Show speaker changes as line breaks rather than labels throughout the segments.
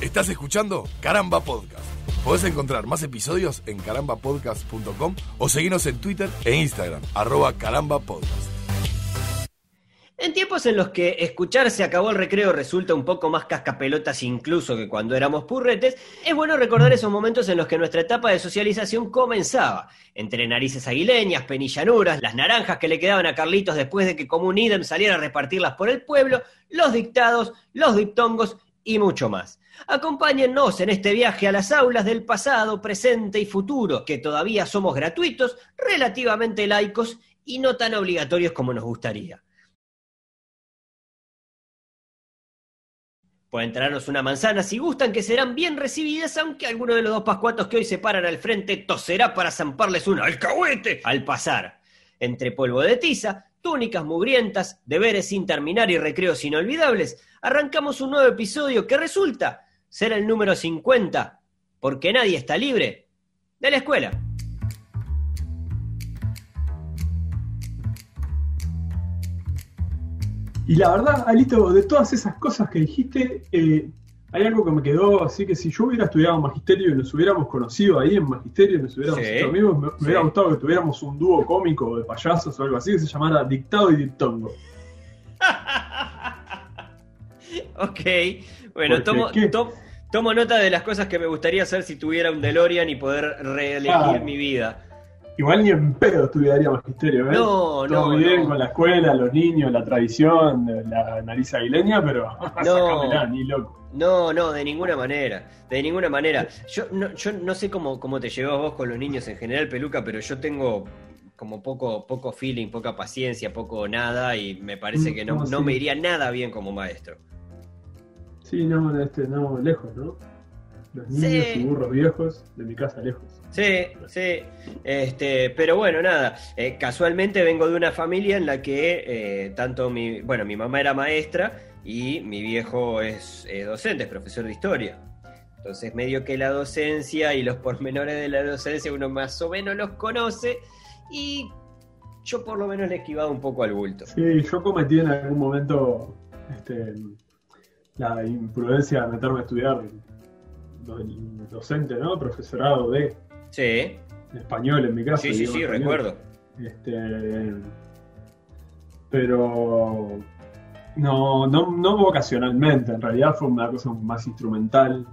Estás escuchando Caramba Podcast. Podés encontrar más episodios en carambapodcast.com o seguirnos en Twitter e Instagram, arroba carambapodcast.
En tiempos en los que escuchar se acabó el recreo resulta un poco más cascapelotas incluso que cuando éramos purretes, es bueno recordar esos momentos en los que nuestra etapa de socialización comenzaba. Entre narices aguileñas, penillanuras, las naranjas que le quedaban a Carlitos después de que Común Idem saliera a repartirlas por el pueblo, los dictados, los diptongos y mucho más. Acompáñennos en este viaje a las aulas del pasado, presente y futuro, que todavía somos gratuitos, relativamente laicos y no tan obligatorios como nos gustaría. Pueden traernos una manzana si gustan, que serán bien recibidas, aunque alguno de los dos pascuatos que hoy se paran al frente toserá para zamparles un alcahuete al pasar. Entre polvo de tiza, túnicas mugrientas, deberes sin terminar y recreos inolvidables, arrancamos un nuevo episodio que resulta ser el número 50, porque nadie está libre de la escuela.
Y la verdad, Alito, de todas esas cosas que dijiste, eh, hay algo que me quedó, así que si yo hubiera estudiado magisterio y nos hubiéramos conocido ahí en magisterio, nos hubiéramos
Sí,
hecho amigos, me, hubiera gustado que tuviéramos un dúo cómico de payasos o algo así que se llamara Dictado y Diptongo.
Ok, bueno,
Porque,
tomo. To- tomo nota de las cosas que me gustaría hacer si tuviera un DeLorean y poder reelegir
Ah.
mi vida.
Igual ni en pedo estudiaría magisterio, ¿eh?
No,
Todo
no,
bien
no.
con la escuela, los niños, la tradición, la nariz aguileña, pero
No.
ni loco.
No, no, de ninguna manera, de ninguna manera. Yo no, yo no sé cómo, cómo te llevas vos con los niños en general, Peluca, pero yo tengo como poco, poco feeling, poca paciencia, poco nada, y me parece
Mm,
que no,
¿cómo
no me iría nada bien como maestro.
Sí, no, este, no, lejos, ¿no? Los niños
Sí.
y burros viejos, de mi casa lejos.
Sí, sí. Este, pero bueno, nada. eh, casualmente vengo de una familia en la que eh, tanto mi, bueno, mi mamá era maestra y mi viejo es eh, docente, es profesor de historia. Entonces, medio que la docencia y los pormenores de la docencia uno más o menos los conoce y yo por lo menos le he esquivado un poco al bulto.
Sí, yo cometí en algún momento este, la imprudencia de meterme a estudiar do- docente, ¿no? Profesorado de
Sí,
español en mi caso.
sí, sí, sí,
español.
recuerdo.
Este, pero no, no, no vocacionalmente, en realidad fue una cosa más instrumental,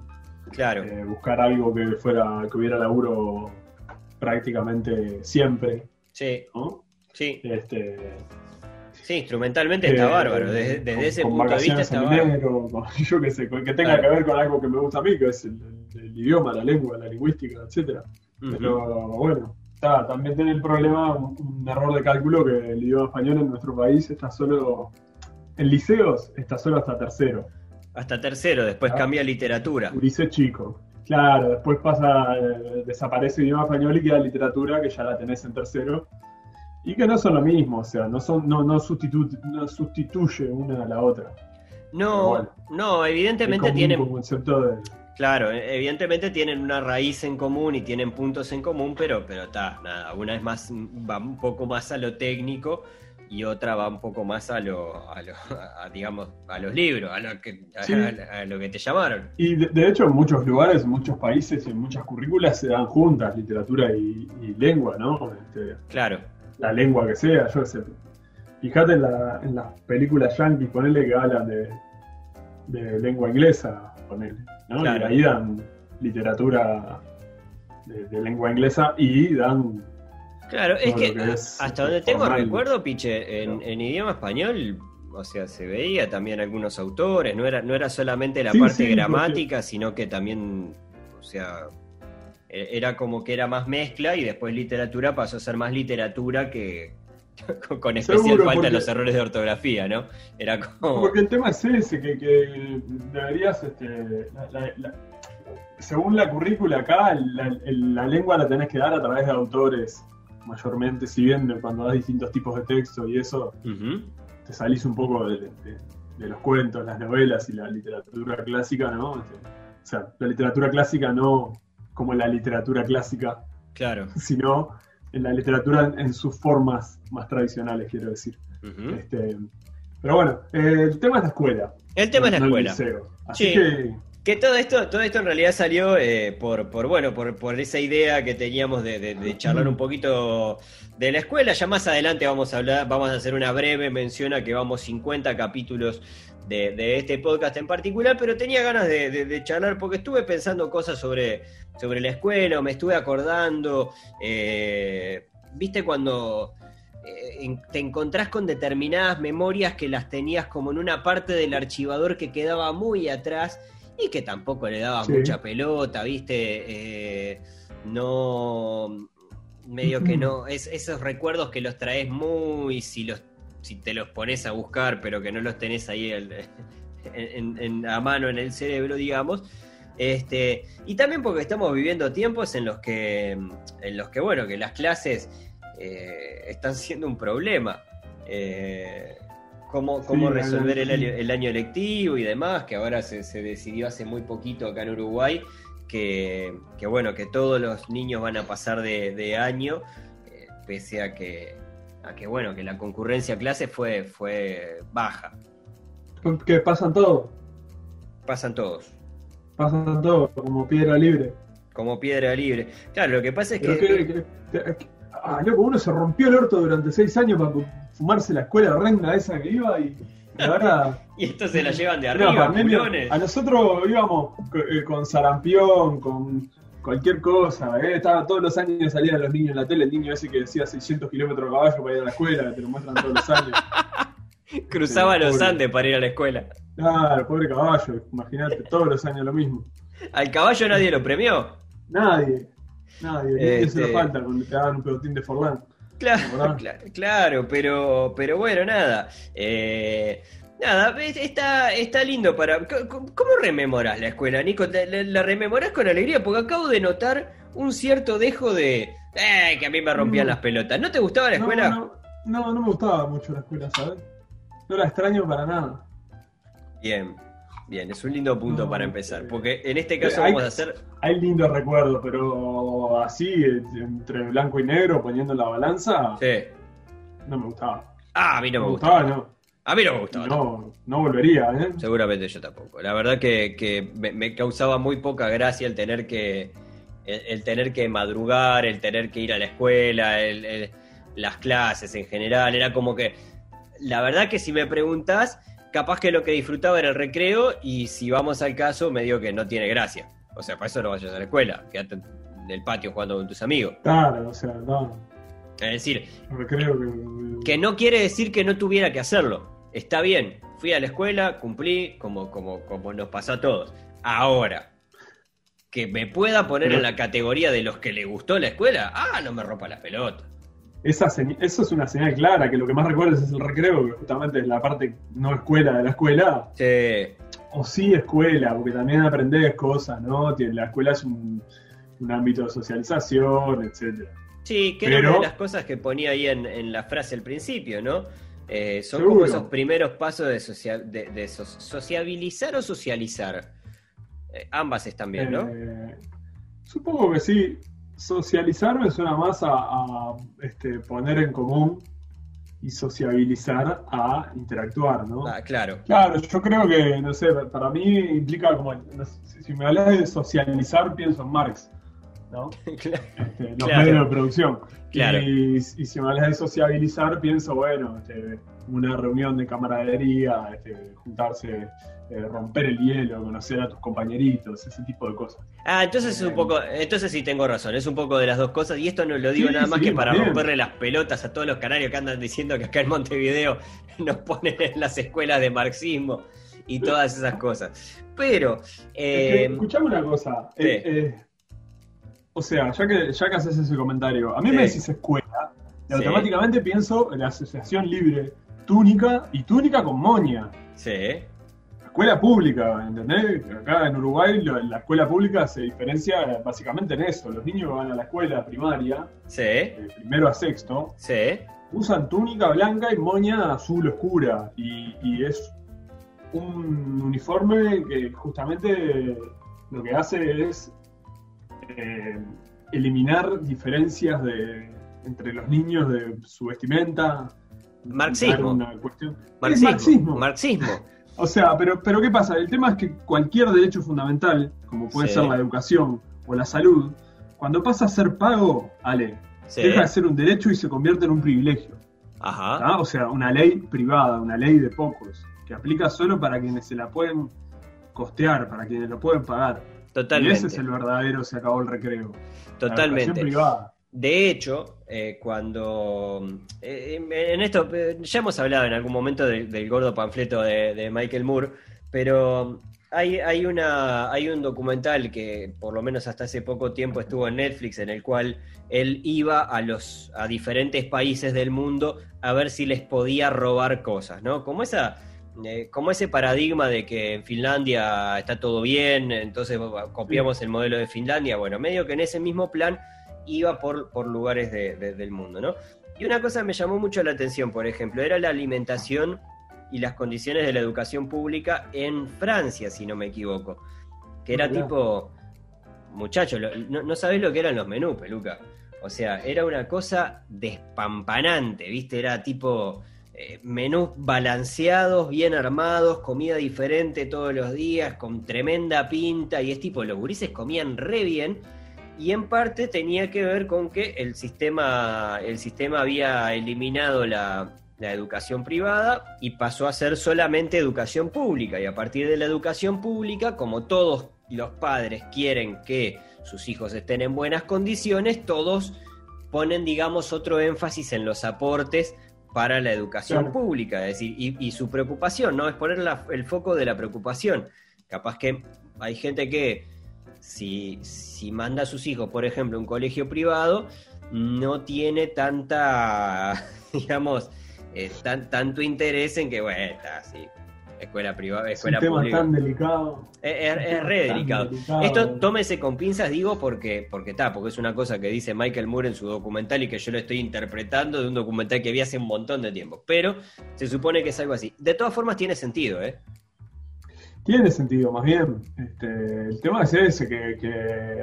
Claro.
eh, buscar algo que fuera, que hubiera laburo prácticamente siempre,
Sí,
¿no?
sí.
Este,
Sí, instrumentalmente está
eh,
bárbaro. Desde, desde
con-
ese
con
punto de vista está bárbaro.
con- yo qué sé, con- que tenga
Claro.
que ver con algo que me gusta a mí, que es el, el- el idioma, la lengua, la lingüística, etcétera.
Ujú.
Pero bueno, está, también tiene el problema, un, un error de cálculo, que el idioma español en nuestro país está solo, en liceos está solo hasta tercero,
Hasta tercero, después
Ah.
cambia literatura.
liceo chico. Claro, después pasa, eh, desaparece el idioma español y queda literatura, que ya la tenés en tercero, y que no son lo mismo, o sea, no, son, no, no, sustitu- no sustituye una a la otra.
No,
bueno.
no, evidentemente tienen,
concepto de...
claro, evidentemente tienen una raíz en común y tienen puntos en común, pero, pero está, nada, una es más, va un poco más a lo técnico y otra va un poco más a lo, a lo, a, digamos, a los libros, a lo que, a,
Sí.
a- a lo que te llamaron.
Y de, de hecho en muchos lugares, en muchos países, en muchas currículas se dan juntas literatura y, y lengua, ¿no? Este,
Claro,
la lengua que sea, yo qué sé. Fíjate en, la- en las películas yankees, ponele que hablan de, de lengua inglesa, ponele, ¿no?
Claro.
Y ahí dan literatura de, de lengua inglesa y dan...
claro, es que,
lo que es
hasta donde tengo recuerdo, Piche, en, en idioma español, o sea, se veía también algunos autores, no era, no era solamente la
Sí,
parte
sí, porque-
gramática, sino que también, o sea, era como que era más mezcla y después literatura pasó a ser más literatura que con, especial
Seguro,
falta
porque-
los errores de ortografía, ¿no? Era como...
Porque el tema es ese, que, que deberías, este, la- la- la- según la currícula acá, la, lengua la tenés que dar a través de autores, mayormente, si bien cuando das distintos tipos de texto y eso, te salís un poco de, de- de los cuentos, las novelas y la literatura clásica, ¿no? Este, o sea, la literatura clásica no como la literatura clásica,
Claro.
sino en la literatura en, en sus formas más tradicionales, quiero decir. Este, pero bueno, eh, el tema es la escuela.
El tema es la escuela.
Así
Sí.
que
Que todo esto, todo esto en realidad salió eh, por, por, bueno, por, por esa idea que teníamos de, de- de charlar un poquito de la escuela. Ya más adelante vamos a hablar, vamos a hacer una breve mención a que vamos 50 capítulos de, de este podcast en particular, pero tenía ganas de, de- de charlar porque estuve pensando cosas sobre, sobre la escuela, me estuve acordando, eh, viste cuando eh, te encontrás con determinadas memorias que las tenías como en una parte del archivador que quedaba muy atrás y que tampoco le daba
Sí.
mucha pelota, viste, Eh, no, medio que no, es, esos recuerdos que los traes muy, si los si te los pones a buscar, pero que no los tenés ahí el- en, en- a mano en el cerebro, digamos. Este, y también porque estamos viviendo tiempos en los que, en los que bueno, que las clases eh, están siendo un problema. Eh, cómo, cómo
Sí,
resolver el año, el año lectivo y demás, que ahora se, se decidió hace muy poquito acá en Uruguay, que, que bueno, que todos los niños van a pasar de, de año, eh, pese a que, a que bueno, que la concurrencia a clases fue, fue baja.
Que pasan todo,
Pasan todos.
pasan todo, como piedra libre.
Como piedra libre. Claro, lo que pasa es que.
que, que- que- ah, loco, uno se rompió el orto durante seis años para fumarse la escuela horrenda esa que iba y, y
esto se la llevan de arriba,
pandemia. A nosotros íbamos eh, con sarampión, con cualquier cosa. ¿eh? Estaba, todos los años salían los niños en la tele, el niño ese que decía 600 kilómetros a caballo para ir a la escuela, que te lo muestran todos los años.
Cruzaba
Sí,
los
pobre.
Andes para ir a la escuela.
Claro, pobre caballo, imagínate, todos los años lo mismo.
Al caballo nadie lo premió.
Nadie, nadie,
Este-
lo falta cuando te daban un pelotín de Forlán.
Claro, claro, claro, pero, pero bueno, nada. Eh, nada, es- está, está lindo para. ¿Cómo rememoras la escuela, Nico? ¿La, la- la rememorás con alegría? Porque acabo de notar un cierto dejo de. ¡Eh! Que a mí me rompían
Mm.
las pelotas. ¿No te gustaba la escuela?
No, no, no, no me gustaba mucho la escuela, ¿sabes? No la extraño para nada.
Bien, bien, es un lindo punto para empezar.
sí.
Porque en este caso
Hay-
vamos a hacer.
Hay lindos recuerdos, pero así, eh, entre blanco y negro, poniendo la balanza,
Sí.
no me gustaba.
Ah, a mí no me
me
gustaba.
gustaba, no.
A mí no me gustaba.
No, no volvería, ¿eh?
Seguramente yo tampoco. La verdad que, que me, me causaba muy poca gracia el tener que el, el tener que madrugar, el tener que ir a la escuela, el- el- las clases en general. Era como que, la verdad que si me preguntás, capaz que lo que disfrutaba era el recreo y si vamos al caso, me digo que no tiene gracia. O sea, para eso no vayas a la escuela, quédate en el patio jugando con tus amigos.
Claro, o sea, no.
Es decir,
Creo que.
que no quiere decir que no tuviera que hacerlo. Está bien, fui a la escuela, cumplí, como, como, como nos pasó a todos. Ahora, que me pueda poner
Pero-
en la categoría de los que le gustó la escuela, ah, no me rompa la pelota.
Esa eso es una señal clara, que lo que más recuerdas es el recreo, que justamente es la parte no escuela de la escuela,
Sí,
o sí escuela, porque también aprendes cosas, ¿no? La escuela es un, un ámbito de socialización, etcétera.
Sí, que era
Pero-
una de las cosas que ponía ahí en, en la frase al principio, ¿no? Eh, son
Seguro.
como esos primeros pasos de, socia- de, de so- sociabilizar o socializar. Eh, ambas están bien, ¿no?
Eh, supongo que sí. Socializar me suena más a, a, este, poner en común y sociabilizar a interactuar, ¿no?
Ah, claro.
Claro, yo creo que, no sé, para mí implica como, no sé, si- si me hablas de socializar, pienso en Marx, ¿no?
Claro.
Este, los
Claro.
medios de producción.
Claro.
Y, y si me hablas de sociabilizar, pienso, bueno, este, una reunión de camaradería, este, juntarse, eh, romper el hielo, conocer a tus compañeritos, ese tipo de cosas.
Ah, entonces es un poco, entonces sí tengo razón, es un poco de las dos cosas, y esto no lo digo
Sí,
nada más
sí,
que para
bien.
romperle las pelotas a todos los canarios que andan diciendo que acá en Montevideo nos ponen en las escuelas de marxismo y todas esas cosas. Pero,
Es
eh,
que, escuchame una cosa.
sí.
eh, eh, o sea, ya que, ya que haces ese comentario, a mí
Sí.
me decís escuela, y
Sí.
automáticamente pienso en la asociación libre túnica y túnica con moña.
sí,
Escuela pública, ¿entendés? Acá en Uruguay la escuela pública se diferencia eh, básicamente en eso. Los niños que van a la escuela primaria,
sí,
de primero a sexto,
sí,
usan túnica blanca y moña azul oscura. Y, y es un uniforme que justamente lo que hace es eh, eliminar diferencias de, entre los niños de su vestimenta.
Marxismo.
Una cuestión. Es
marxismo,
marxismo.
marxismo.
O sea, pero, pero ¿qué pasa? El tema es que cualquier derecho fundamental, como puede
Sí.
ser la educación o la salud, cuando pasa a ser pago, Ale,
Sí.
deja de ser un derecho y se convierte en un privilegio.
Ajá.
¿tá? O sea, una ley privada, una ley de pocos, que aplica solo para quienes se la pueden costear, para quienes lo pueden pagar. Y
Totalmente.
ese es el verdadero, se acabó el recreo.
Totalmente. De hecho, eh, cuando. eh, en esto, eh, ya hemos hablado en algún momento del, del gordo panfleto de, de Michael Moore, pero hay, hay, una, hay un documental que, por lo menos hasta hace poco tiempo, estuvo en Netflix, en el cual él iba a, los, a diferentes países del mundo a ver si les podía robar cosas, ¿no? Como esa. Eh, como ese paradigma de que en Finlandia está todo bien, entonces copiamos el modelo de Finlandia, bueno, medio que en ese mismo plan iba por, por lugares de- de- del mundo, ¿no? Y una cosa me llamó mucho la atención, por ejemplo, era la alimentación y las condiciones de la educación pública en Francia, si no me equivoco. Que era
Mirá.
tipo, muchacho, no, no sabés lo que eran los menús, peluca. O sea, era una cosa despampanante, ¿viste? Era tipo eh, menús balanceados, bien armados, comida diferente todos los días, con tremenda pinta, y es tipo, los gurises comían re bien, y en parte tenía que ver con que el sistema, el sistema había eliminado la, la educación privada y pasó a ser solamente educación pública. Y a partir de la educación pública, como todos los padres quieren que sus hijos estén en buenas condiciones, todos ponen, digamos, otro énfasis en los aportes para la educación
Claro.
pública. Es decir, y, y su preocupación, ¿no? Es poner la- el foco de la preocupación. Capaz que hay gente que si, si manda a sus hijos, por ejemplo, a un colegio privado, no tiene tanta, digamos, eh, tan, tanto interés en que, bueno, está, sí, escuela privada,
Es un
escuela
tema tan delicado.
Es, es- es
tan
re delicado.
delicado.
Esto tómese con pinzas, digo, porque porque está, porque es una cosa que dice Michael Moore en su documental y que yo lo estoy interpretando de un documental que vi hace un montón de tiempo. Pero se supone que es algo así. De todas formas tiene sentido, ¿eh?
Tiene sentido, más bien. Este, el tema es ese, que, que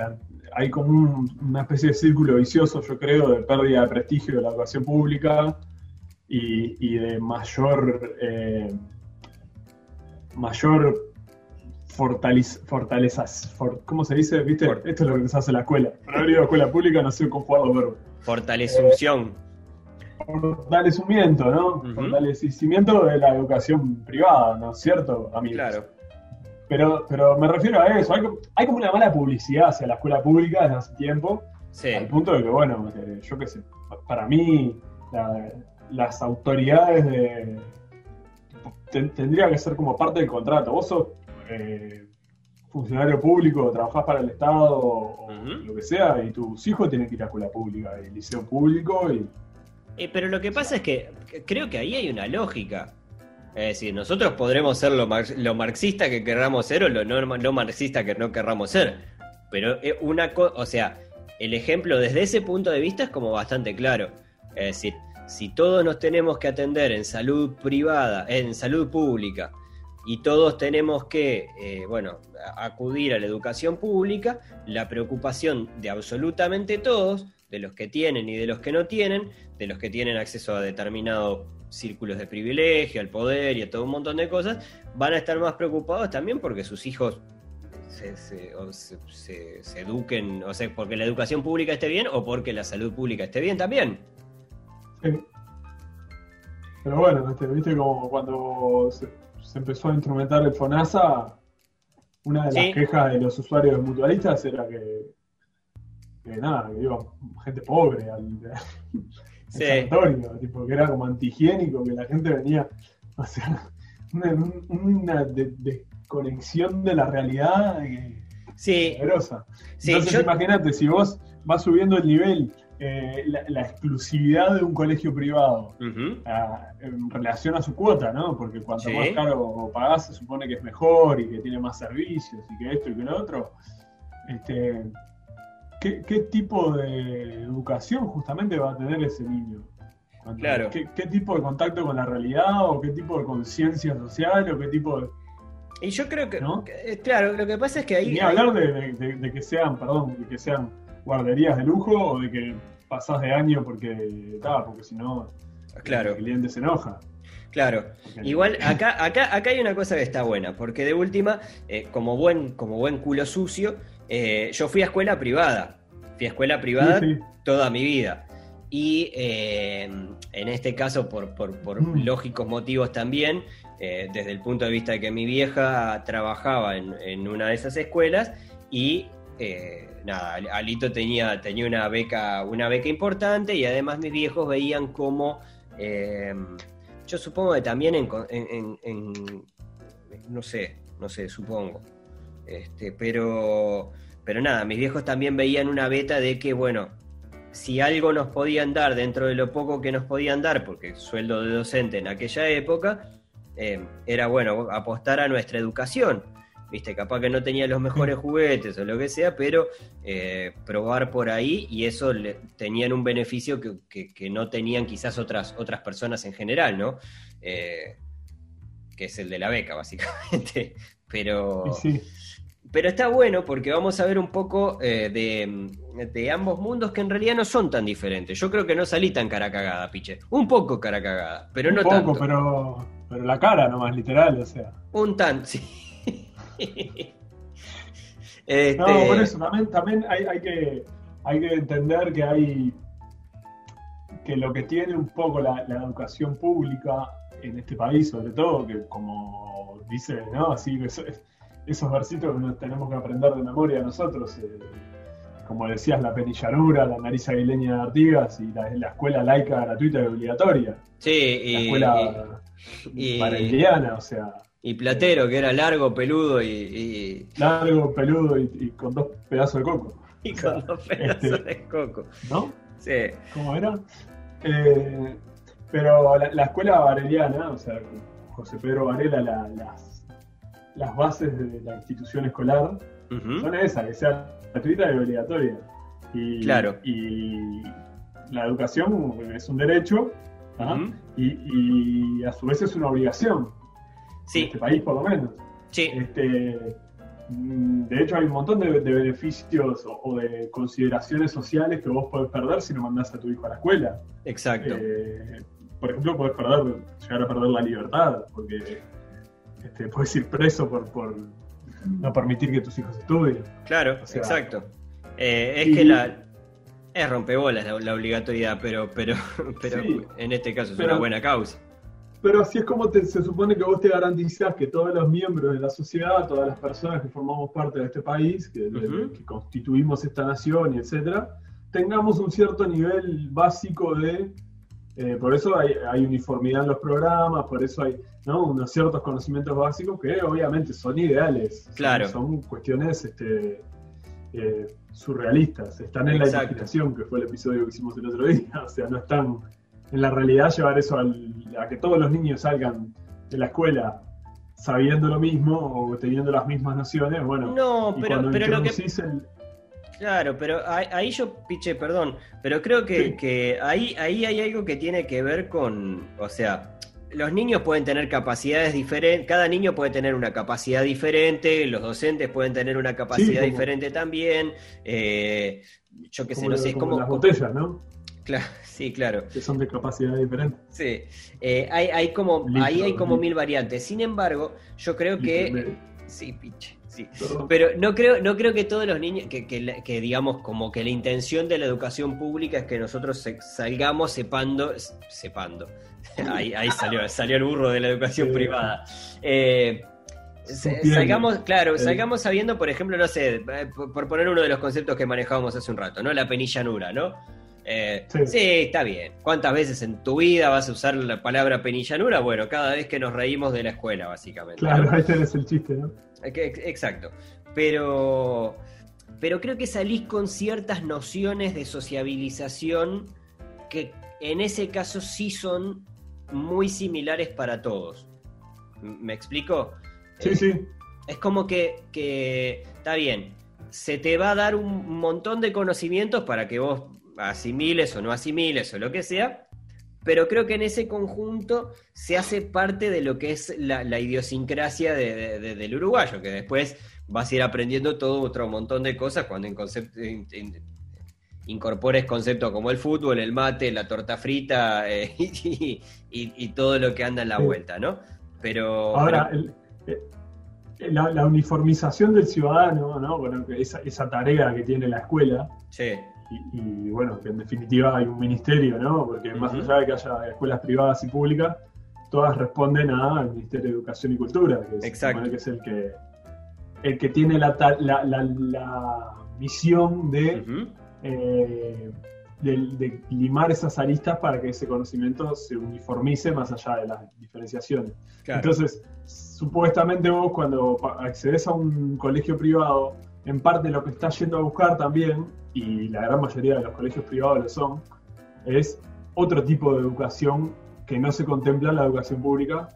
hay como un- una especie de círculo vicioso, yo creo, de pérdida de prestigio de la educación pública y, y de mayor eh, mayor fortalez- fortalezas. for- ¿Cómo se dice? ¿Viste?
For-
Esto es lo que se hace en la escuela. Por haber ido a escuela pública no sé conjugar los verbos.
Fortalecunción.
Fortalecimiento, ¿no? Fortalecimiento de la educación privada, ¿no es cierto, amigos?
Claro.
Pero, pero me refiero a eso. Hay, hay como una mala publicidad hacia la escuela pública desde hace tiempo,
Sí.
al punto de que, bueno, eh, yo qué sé, pa- para mí la- las autoridades de, tendría que ser como parte del contrato. Vos sos eh, funcionario público, trabajás para el Estado o, lo que sea, y tus hijos tienen que ir a escuela pública, y liceo público, y
Eh, pero lo que pasa es que creo que ahí hay una lógica. Es decir, nosotros podremos ser lo, mar- lo marxista que querramos ser o lo no, no marxista que no querramos ser. Pero eh, una co- o sea, el ejemplo desde ese punto de vista es como bastante claro. Es decir, si todos nos tenemos que atender en salud privada, en salud pública, y todos tenemos que, eh, bueno, acudir a la educación pública, la preocupación de absolutamente todos, de los que tienen y de los que no tienen, de los que tienen acceso a determinados círculos de privilegio, al poder y a todo un montón de cosas, van a estar más preocupados también porque sus hijos se, se- o se- se eduquen, o sea, porque la educación pública esté bien o porque la salud pública esté bien también.
Sí. Pero bueno, viste, viste como cuando se, se empezó a instrumentar el FONASA, una de las
Sí.
quejas de los usuarios mutualistas era que, que nada, que iba gente pobre al,
Sí.
sanatorio, tipo, que era como antihigiénico, que la gente venía, o sea, una, una de- desconexión de la realidad eh,
Sí,
Entonces
yo-
imagínate, si vos vas subiendo el nivel, eh, la, la exclusividad de un colegio privado
Ujú.
a- en relación a su cuota, ¿no? Porque cuanto
Sí.
más caro pagás se supone que es mejor y que tiene más servicios y que esto y que lo otro. Este, ¿qué, qué tipo de educación justamente va a tener ese niño?
Claro.
¿Qué, qué tipo de contacto con la realidad o qué tipo de conciencia social o qué tipo de...
Y yo creo que,
¿No?
que- eh, claro, lo que pasa es que ahí...
Ni hablar de, de- de- de que sean, perdón, de que sean guarderías de lujo o de que pasás de año porque, ta, porque si no
Claro.
el cliente se enoja.
Claro. Igual acá, acá, acá hay una cosa que está buena, porque de última, eh, como, buen, como buen culo sucio, eh, yo fui a escuela privada. Fui a escuela privada
Sí, sí.
toda mi vida. Y eh, en este caso, por, por- por
Mm.
lógicos motivos también, desde el punto de vista de que mi vieja trabajaba en, en una de esas escuelas y eh, nada, Alito tenía, tenía una beca, una beca importante y además mis viejos veían como eh, yo supongo que también en, en- en- no sé, no sé, supongo. Este, pero, pero nada, mis viejos también veían una beta de que, bueno, si algo nos podían dar dentro de lo poco que nos podían dar, porque sueldo de docente en aquella época, eh, era bueno apostar a nuestra educación. Viste, capaz que no tenía los mejores juguetes o lo que sea, pero eh, probar por ahí y eso le, tenían un beneficio que, que- que no tenían quizás otras, otras personas en general, ¿no? Eh, que es el de la beca, básicamente. Pero,
sí.
pero está bueno porque vamos a ver un poco eh, de, de ambos mundos que en realidad no son tan diferentes. Yo creo que no salí tan cara cagada, piche. Un poco cara cagada, pero
un
no
poco,
tanto.
pero, pero la cara nomás, literal, o sea.
Un tan, sí. Este,
No, por eso también, también hay, hay que, hay que entender que hay que lo que tiene un poco la, la educación pública en este país, sobre todo, que como dice, ¿no? Así que eso- esos versitos que nos tenemos que aprender de memoria nosotros, eh, como decías, la penillanura, la nariz aguileña de Artigas y la, la escuela laica gratuita y obligatoria,
sí,
la
y,
escuela
y-
bareliana, o sea,
y Platero, que era largo, peludo y, y,
largo, peludo y, y con dos pedazos de coco,
y con dos pedazos
este-
de coco.
¿no?
Sí,
¿Cómo era? Eh, pero la, la escuela vareliana, o sea, José Pedro Varela, la- las, las bases de la institución escolar son esas, que sea gratuita y obligatoria. Y,
Claro.
Y la educación es un derecho ¿ah? y a su vez es una obligación, en este país por lo menos.
sí,
Este, mm, de hecho, hay un montón de, de beneficios o, o de consideraciones sociales que vos podés perder si no mandás a tu hijo a la escuela.
exacto.
Eh, por ejemplo, podés perder, llegar a perder la libertad, porque este, podés ir preso por, por no permitir que tus hijos estudien.
Claro,
o sea,
exacto. Eh, es
y-
que la. Es rompebolas la, la obligatoriedad, pero, pero, pero
Sí,
en este caso es
pero-
una buena causa.
Pero así es como te- se supone que vos te garantizás que todos los miembros de la sociedad, todas las personas que formamos parte de este país, que, constituimos esta nación y etcétera, tengamos un cierto nivel básico de. eh, por eso hay, hay uniformidad en los programas, por eso hay ¿no? unos ciertos conocimientos básicos que obviamente son ideales.
Claro.
Son, cuestiones este, eh, surrealistas. Están en la imaginación, que fue el episodio que hicimos el otro día. O sea, no están en la realidad llevar eso al- a que todos los niños salgan de la escuela sabiendo lo mismo o teniendo las mismas nociones, bueno,
No, pero, lo que.
el-
Claro, pero ahí, yo piche, perdón, pero creo que,
Sí.
que ahí, ahí hay algo que tiene que ver con, o sea, los niños pueden tener capacidades diferentes, cada niño puede tener una capacidad diferente, los docentes pueden tener una capacidad
como-
diferente también, eh, yo qué sé, no sé, es
como
como...
las botellas, ¿no?
Claro, sí, claro.
Que son de capacidad diferente.
Sí, Eh, hay, hay como, ahí hay como mil variantes. Sin embargo, yo creo que... Sí, pinche, sí. Pero no creo, no creo que todos los niños, que, que que digamos como que la intención de la educación pública es que nosotros salgamos sepando, sepando. Ahí, ahí salió, salió el burro de la educación
Sí.
privada. Eh, salgamos, claro, salgamos sabiendo, por ejemplo, no sé, eh, por, por poner uno de los conceptos que manejábamos hace un rato, ¿no? La penillanura, ¿no? Eh,
Sí.
sí. está bien. ¿Cuántas veces en tu vida vas a usar la palabra penillanura? Bueno, cada vez que nos reímos de la escuela, básicamente. ¿no?
Claro, ahí tenés el chiste, ¿no?
Exacto. Pero, pero creo que salís con ciertas nociones de sociabilización que en ese caso sí son muy similares para todos. ¿Me explico?
Sí,
Eh,
sí.
Es como que, que está bien, se te va a dar un montón de conocimientos para que vos asimiles o no asimiles o lo que sea, pero creo que en ese conjunto se hace parte de lo que es la, la idiosincrasia de- de- de- del uruguayo, que después vas a ir aprendiendo todo otro montón de cosas cuando en concepto... in- in- incorpores conceptos como el fútbol, el mate, la torta frita eh, y, y- y todo lo que anda en la
Sí.
vuelta, ¿no? Pero.
Ahora,
pero-
el- eh, la, la uniformización del ciudadano, ¿no? Bueno, esa, esa tarea que tiene la escuela,
sí,
y, y, bueno, que en definitiva hay un ministerio, ¿no? Porque más allá de que haya escuelas privadas y públicas, todas responden al Ministerio de Educación y Cultura, que,
Exacto.
es el que, el que tiene la, la, la- la misión de, eh, de, de limar esas aristas para que ese conocimiento se uniformice más allá de las diferenciaciones.
claro.
Entonces, supuestamente vos cuando accedes a un colegio privado, en parte lo que estás yendo a buscar también, y la gran mayoría de los colegios privados lo son, es otro tipo de educación que no se contempla en la educación pública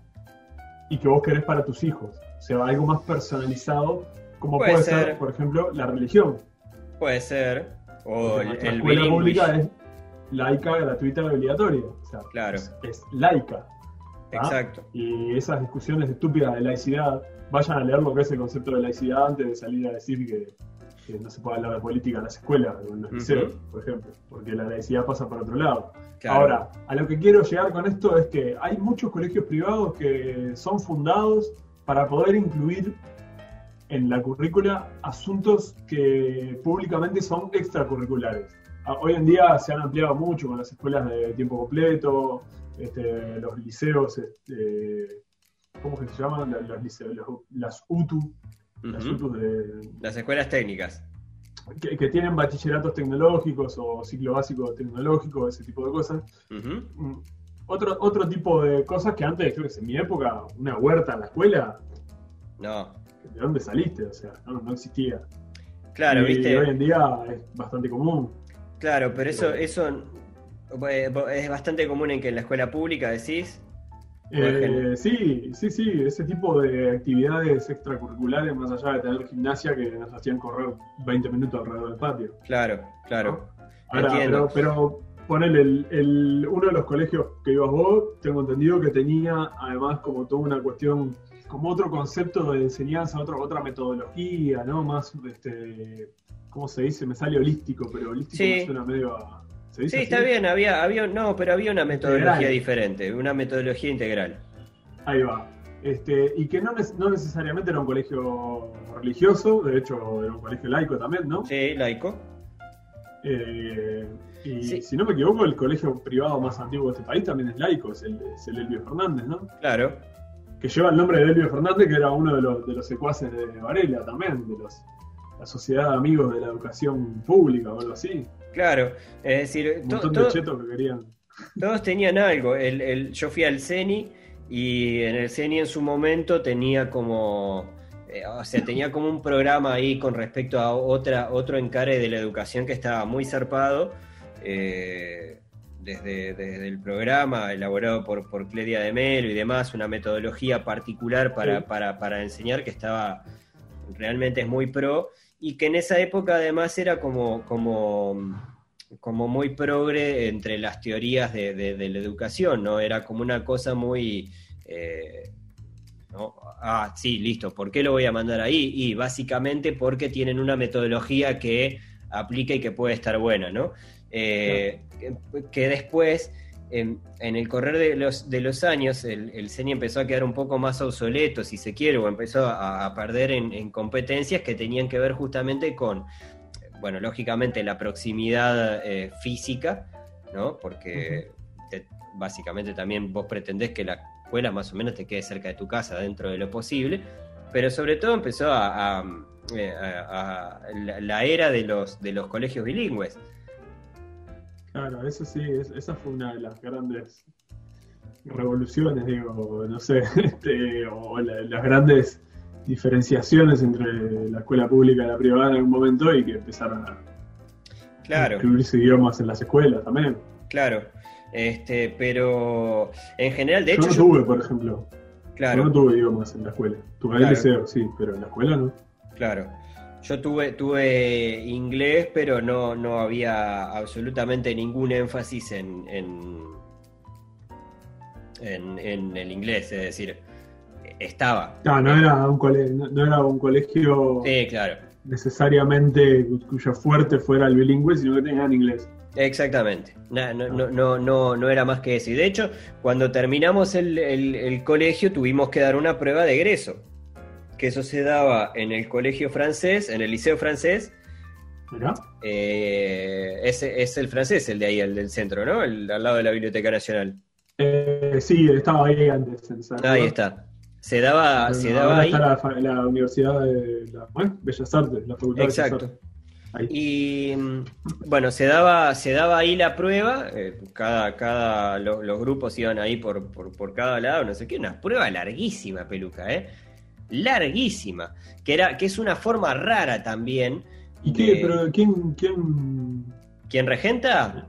y que vos querés para tus hijos. O sea, algo más personalizado, como
Puede
puede, ser.
ser.
por ejemplo, la religión.
Puede ser. O el, el
escuela pública es laica, gratuita y obligatoria. O sea,
Claro.
es, es laica.
Exacto.
y esas discusiones estúpidas de laicidad, vayan a leer lo que es el concepto de laicidad antes de salir a decir que, que no se puede hablar de política en las escuelas en los liceos, por ejemplo, porque la laicidad pasa por otro lado.
Claro.
Ahora, a lo que quiero llegar con esto es que hay muchos colegios privados que son fundados para poder incluir en la currícula asuntos que públicamente son extracurriculares. Ah, Hoy en día se han ampliado mucho con las escuelas de tiempo completo, este, los liceos, este, ¿cómo que se llaman? Los, los liceos, los- las UTU, las de,
escuelas técnicas.
que, que tienen bachilleratos tecnológicos o ciclo básico tecnológico, ese tipo de cosas. Mm, Otro, otro tipo de cosas que antes, creo que en mi época, una huerta en la escuela,
No.
¿de dónde saliste? O sea, no, no existía.
Claro,
y
viste.
hoy en día es bastante común.
Claro, pero eso, eso eh, es bastante común en que en la escuela pública decís.
Eh, sí, sí, sí, ese tipo de actividades extracurriculares, más allá de tener gimnasia, que nos hacían correr 20 minutos alrededor del patio.
Claro, claro.
Ahora, pero, pero ponele, el, el- uno de los colegios que ibas vos, tengo entendido que tenía además como toda una cuestión, como otro concepto de enseñanza, otro, otra metodología, ¿no? Más, este, ¿cómo se dice? Me sale holístico, pero holístico
Sí.
me suena medio a... ¿se dice
Sí,
así?
está bien, había, había, no, pero había una metodología
Integral.
diferente, una metodología integral.
Ahí va. Este, y que no, no necesariamente era un colegio religioso, de hecho era un colegio laico también, ¿no?
Sí, laico.
Eh, y
Sí.
si no me equivoco, el colegio privado más antiguo de este país también es laico, es el, es el Elvio Fernández, ¿no?
Claro.
Que lleva el nombre de Elvio Fernández, que era uno de los, de los secuaces de Varela también, de los, la Sociedad de Amigos de la Educación Pública o algo así.
Claro. Es decir,
Un
to-
montón
to-
de chetos que querían.
todos tenían algo. El, el- yo fui al CENI y en el CENI en su momento tenía como. eh, o sea, tenía como un programa ahí con respecto a otra, otro encare de la educación que estaba muy zarpado. eh, desde, desde el programa elaborado por, por Cledia de Melo y demás, una metodología particular para,
Sí.
para, para enseñar que estaba realmente es muy pro y que en esa época además era como, como, como muy progre entre las teorías de, de- de la educación, ¿no? Era como una cosa muy... eh, ¿no? Ah, sí, listo, ¿por qué lo voy a mandar ahí? Y básicamente porque tienen una metodología que aplica y que puede estar buena, ¿no? Eh, que, que después, en, en el correr de los, de los años, el, el CENI empezó a quedar un poco más obsoleto, si se quiere, o empezó a, a perder en, en competencias que tenían que ver justamente con, bueno, lógicamente la proximidad eh, física, ¿no? Porque te- básicamente también vos pretendés que la escuela más o menos te quede cerca de tu casa dentro de lo posible, pero sobre todo empezó a, a- eh, a- a la, la era de los, de los colegios bilingües.
Claro, eso sí, es- esa fue una de las grandes revoluciones, digo, no sé, este, o la- las grandes diferenciaciones entre la escuela pública y la privada en algún momento y que empezaron a
Claro.
incluirse idiomas en las escuelas también.
Claro, este, pero en general, de
yo
hecho,
no
yo-
tuve, por ejemplo, yo
claro,
no tuve idiomas en la escuela. Tuve el liceo, sí, pero en la escuela no.
claro. Yo tuve, tuve inglés, pero no, no había absolutamente ningún énfasis en, en, en, en el inglés, es decir, estaba.
No, no era un, cole- no, no era un colegio
Sí, claro.
necesariamente cuyo fuerte fuera el bilingüe, sino que tenían inglés.
Exactamente. No, no, no, no, no, era más que eso. Y de hecho, cuando terminamos el, el, colegio tuvimos que dar una prueba de egreso. Que eso se daba en el colegio francés, en el liceo francés. Eh, ese es el francés, el de ahí, el del centro, ¿no? El al lado de la Biblioteca Nacional.
Eh, sí, estaba ahí antes.
ahí está. Se daba, se daba ahí.
Está la, Universidad de Bellas Artes, la Facultad
Exacto. de Bellas Artes. Y mm, bueno, se daba, se daba ahí la prueba, eh, cada, cada los grupos iban ahí por, por, cada lado, no sé qué, una prueba larguísima, peluca, ¿eh? Larguísima, que, era, que es una forma rara también.
¿Y qué? ¿Pero quién, quién...
¿Quién regenta?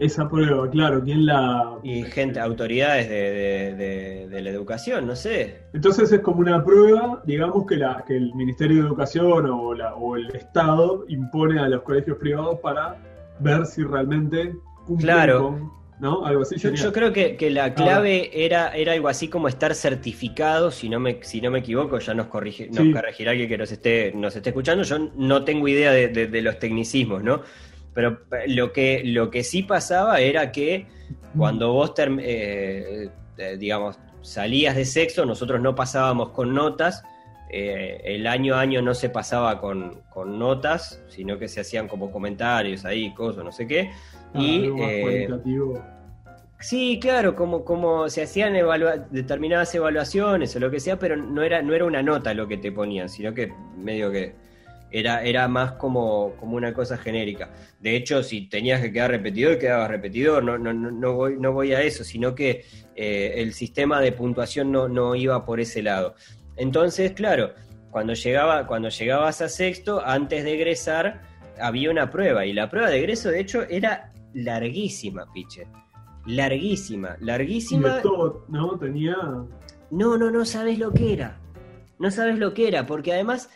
esa prueba, claro, ¿quién la...?
Y gente, autoridades de, de, la educación, no sé.
Entonces es como una prueba, digamos, que, la, que el Ministerio de Educación o, la, o el Estado impone a los colegios privados para ver si realmente
cumplen
con... ¿no? Algo así
yo, yo, creo que, que la ah. clave era, era algo así como estar certificado, si no me, si no me equivoco, ya nos, corrige, nos corregirá alguien que nos esté, nos esté escuchando, yo no tengo idea de, de los tecnicismos, ¿no? Pero eh, lo que, lo que sí pasaba era que cuando vos, eh, eh, digamos, salías de sexo, nosotros no pasábamos con notas. el año a año no se pasaba con, notas, sino que se hacían como comentarios ahí, cosas, no sé qué.
Ah, y,
Sí, claro, como, como se hacían determinadas evaluaciones o lo que sea, pero no era, no era una nota lo que te ponían, sino que medio que era, era más como, como una cosa genérica. De hecho, si tenías que quedar repetidor, quedabas repetidor, no, no, no, voy, no voy a eso, sino que eh, el sistema de puntuación no, no iba por ese lado. Entonces, claro, cuando, llegaba, cuando llegabas a sexto, antes de egresar, había una prueba, y la prueba de egreso, de hecho, era larguísima, Piche. Larguísima, larguísima.
¿no? Tenía.
No, no, no sabes lo que era. No sabes lo que era, porque además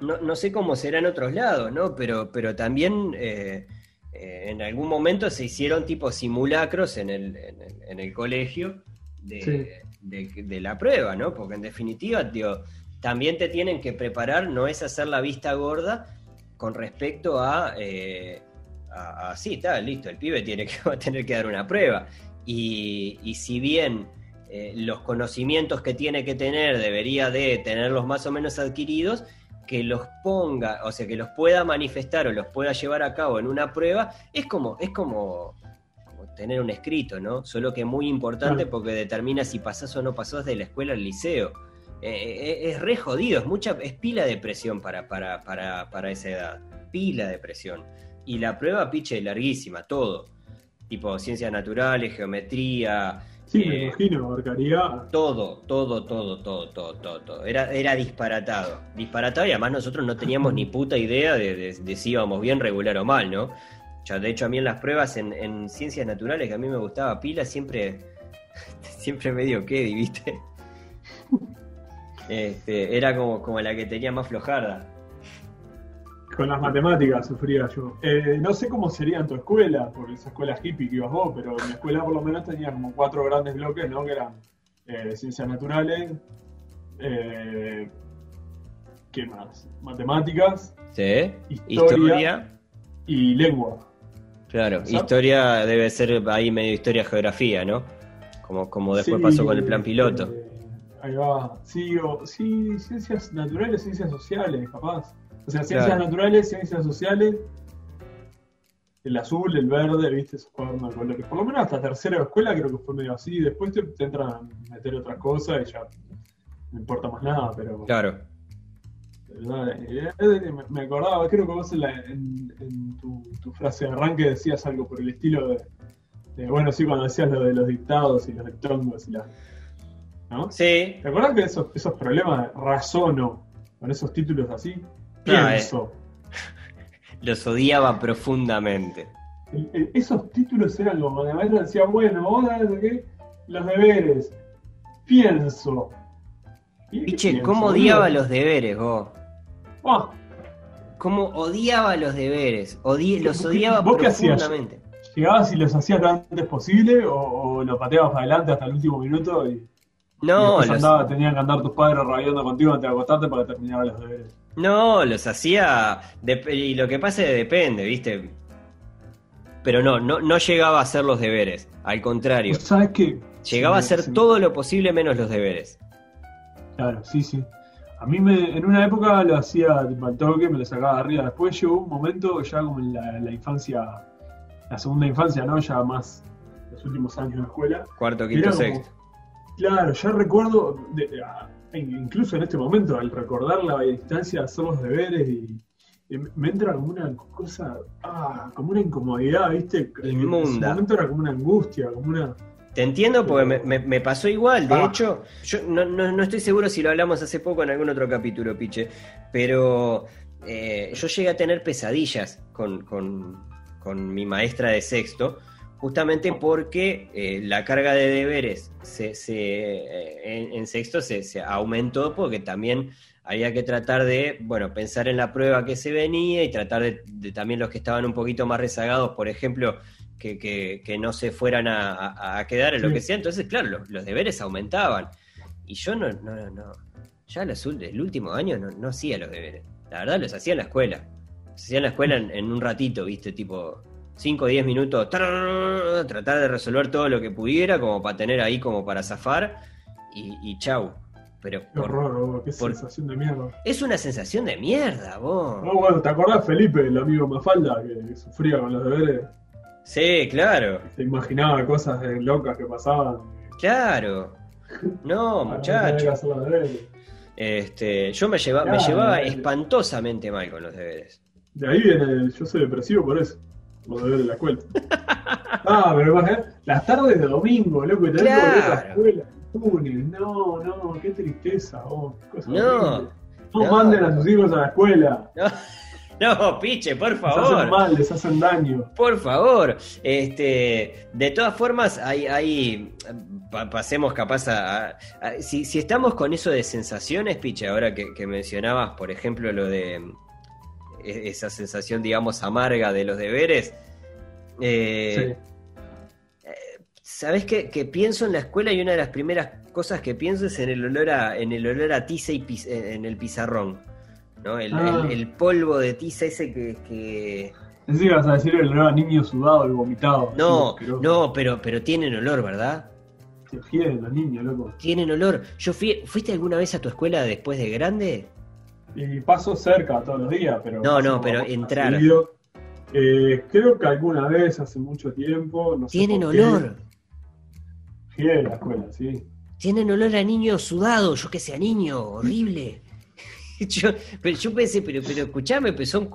no, sé cómo será en otros lados, ¿no? Pero, pero también eh, eh, en algún momento se hicieron tipo simulacros en el, en el, colegio de, la prueba, ¿no? Porque en definitiva, tío, también te tienen que preparar, no es hacer la vista gorda con respecto a, eh, sí, está, listo, el pibe tiene que, va a tener que dar una prueba. Y, y si bien los conocimientos que tiene que tener debería de tenerlos más o menos adquiridos, que los ponga, o sea, que los pueda manifestar o los pueda llevar a cabo en una prueba, es como, es como, tener un escrito, ¿no? Solo que muy importante porque determina si pasás o no pasás de la escuela al liceo. Eh, eh, es re jodido, es mucha, es pila de presión para, para, para, para esa edad. Pila de presión. Y la prueba, piche, larguísima, todo. Tipo ciencias naturales, geometría,
Sí, me eh, imagino, abarcaría.
Todo, todo, todo, todo, todo, todo, Era, era disparatado. Disparatado y además nosotros no teníamos ni puta idea de, si íbamos bien, regular o mal, ¿no? Ya, de hecho, a mí en las pruebas en, ciencias naturales, que a mí me gustaba pila, siempre, siempre medio que, ¿viste? Este, era como, como la que tenía más flojarda.
Con las matemáticas sufría yo. Eh, no sé cómo sería en tu escuela, por esa escuela hippie que ibas vos, pero mi escuela por lo menos tenía como cuatro grandes bloques, ¿no? Que eran eh, ciencias naturales, eh, ¿qué más? Matemáticas,
¿Sí? historia,
y lengua.
Claro, historia debe ser ahí medio historia-geografía, ¿no? Como, como después pasó con el plan piloto.
ahí va. Sí, o, sí, ciencias naturales, ciencias sociales, capaz. O sea, ciencias naturales, ciencias sociales, el azul, el verde, viste, esos cuadernos de colores. Por lo menos hasta tercera escuela creo que fue medio así. Después te, entran a meter otras cosas y ya no importa más nada, pero.
Claro.
me acordaba, creo que vos en, tu, frase de arranque decías algo por el estilo de, bueno, sí, cuando decías lo de los dictados y los dictongos y la. ¿No?
Sí.
¿Te acuerdas que esos, esos problemas razono con esos títulos así? Pienso.
Los odiaba profundamente.
esos títulos eran como, la maestra decía, bueno, ahora qué? Los deberes. Pienso.
Piche, ¿cómo odiaba los deberes, vos?
Ah.
¿Cómo odiaba los deberes? los odiaba profundamente.
¿Llegabas y los hacías lo antes posible o, los pateabas para adelante hasta el último minuto y,
no,
tenían que andar tus padres rabiando contigo antes de acostarte para terminar los deberes?
No, los hacía. Y lo que que depende, ¿viste? Pero no, no, no llegaba a hacer los deberes. Al contrario.
¿Sabes qué?
Llegaba a hacer todo lo posible menos los deberes.
Claro, sí, sí. A mí me, en una época lo hacía al toque, me lo sacaba de arriba. Después llegó un momento, ya como en la, infancia, la segunda infancia, ¿no? Ya más los últimos años de la escuela.
Cuarto, quinto, sexto.
Claro, ya recuerdo, incluso en este momento, al recordar la distancia hacer los deberes y, me entra como una cosa, ah, como una incomodidad, ¿viste?
Inmunda. En ese
momento era como una angustia, como una
te entiendo porque me, pasó igual. De ah. hecho, yo no, estoy seguro si lo hablamos hace poco en algún otro capítulo, Piche, pero eh, yo llegué a tener pesadillas con, mi maestra de sexto, justamente porque eh, la carga de deberes se, eh, en, sexto se, aumentó porque también había que tratar de, bueno, pensar en la prueba que se venía y tratar de también los que estaban un poquito más rezagados, por ejemplo, que, no se fueran a, quedar en lo que sea. Entonces, claro, los, deberes aumentaban. Y yo no, no, no, ya los, el último año no, hacía los deberes. La verdad, los hacía en la escuela. Los hacía en la escuela en, un ratito, viste, tipo 5 o 10 minutos, tratar de resolver todo lo que pudiera, como para tener ahí como para zafar, y, chau. Pero
qué horror, qué sensación de mierda.
Es una sensación de mierda, vos.
No, bueno, ¿te acordás Felipe, el amigo Mafalda, que sufría con los deberes?
Sí, claro.
Se imaginaba cosas locas que pasaban.
Claro. No, muchacho. Este, yo me, llevaba, me llevaba espantosamente mal con los deberes.
De ahí viene, yo soy depresivo por eso, los deberes de la escuela. ah, pero las tardes de domingo, loco, y te claro. la escuela, no, no, qué tristeza, oh, qué cosa no, no, no, manden a sus hijos a la escuela.
No. No, piche, por favor. Les
hacen mal, les hacen daño.
Por favor. Este, de todas formas, hay, hay pasemos capaz a, si, estamos con eso de sensaciones, piche, ahora que, mencionabas, por ejemplo, lo de esa sensación, digamos, amarga de los deberes. Eh, eh, ¿Sabes qué? Que pienso en la escuela y una de las primeras cosas que pienso es en el olor a, en el olor a tiza y en el pizarrón. ¿no? Ah. El, polvo de tiza ese que... que...
Sí, vas a decir el olor a niño sudado y vomitado.
No, no, pero, pero tienen olor, ¿verdad?
Se los niños, loco.
Tienen olor. Yo fui, ¿Fuiste alguna vez a tu escuela después de grande?
Y paso cerca todos los días, pero...
No, no, pero entrar.
Eh, creo que alguna vez, hace mucho tiempo... No
Tienen olor.
Fiel la escuela, sí.
Tienen olor a niño sudado, yo que sea niño, horrible. yo, pero yo pensé, pero, pero escuchame, pues son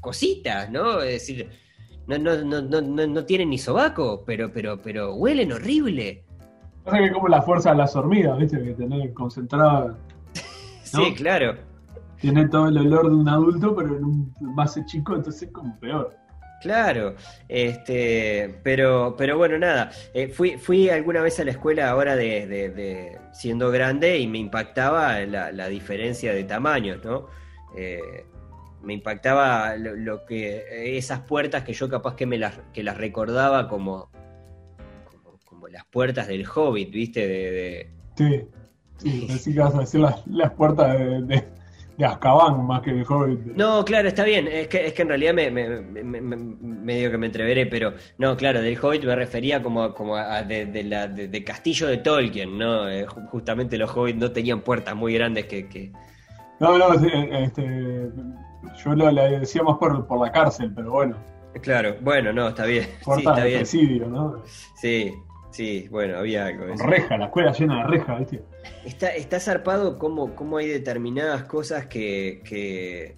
cositas, ¿no? Es decir, no, no, no, no, no tienen ni sobaco, pero, pero, pero huelen horrible.
Pasa que como la fuerza de las hormigas, ¿viste? Que tener concentrada.
sí, claro.
Tiene todo el olor de un adulto, pero en un base chico, entonces es como peor.
Claro, este, pero, pero bueno, nada. Eh, fui, fui alguna vez a la escuela ahora de, siendo grande y me impactaba la, diferencia de tamaños, ¿no? Eh, me impactaba lo, que esas puertas que yo capaz que me las que las recordaba como como, las puertas del Hobbit, ¿viste? De,
Sí, sí, así que vas a decir las, las puertas de de Azkaban más que de Hobbit.
No, claro, está bien. Es que, es que en realidad me, medio que me entreveré, pero no, claro, del Hobbit me refería como, como a de, la, de, Castillo de Tolkien, ¿no? Eh, justamente los Hobbits no tenían puertas muy grandes que.
No, no, este, yo lo, decía más por, por la cárcel, pero bueno.
Claro, bueno, no, está bien.
Puerta sí, está bien. ¿no?
Sí, Sí, bueno, había algo.
reja, la escuela llena de reja, ¿viste?
Está, está zarpado cómo, cómo hay determinadas cosas que, que,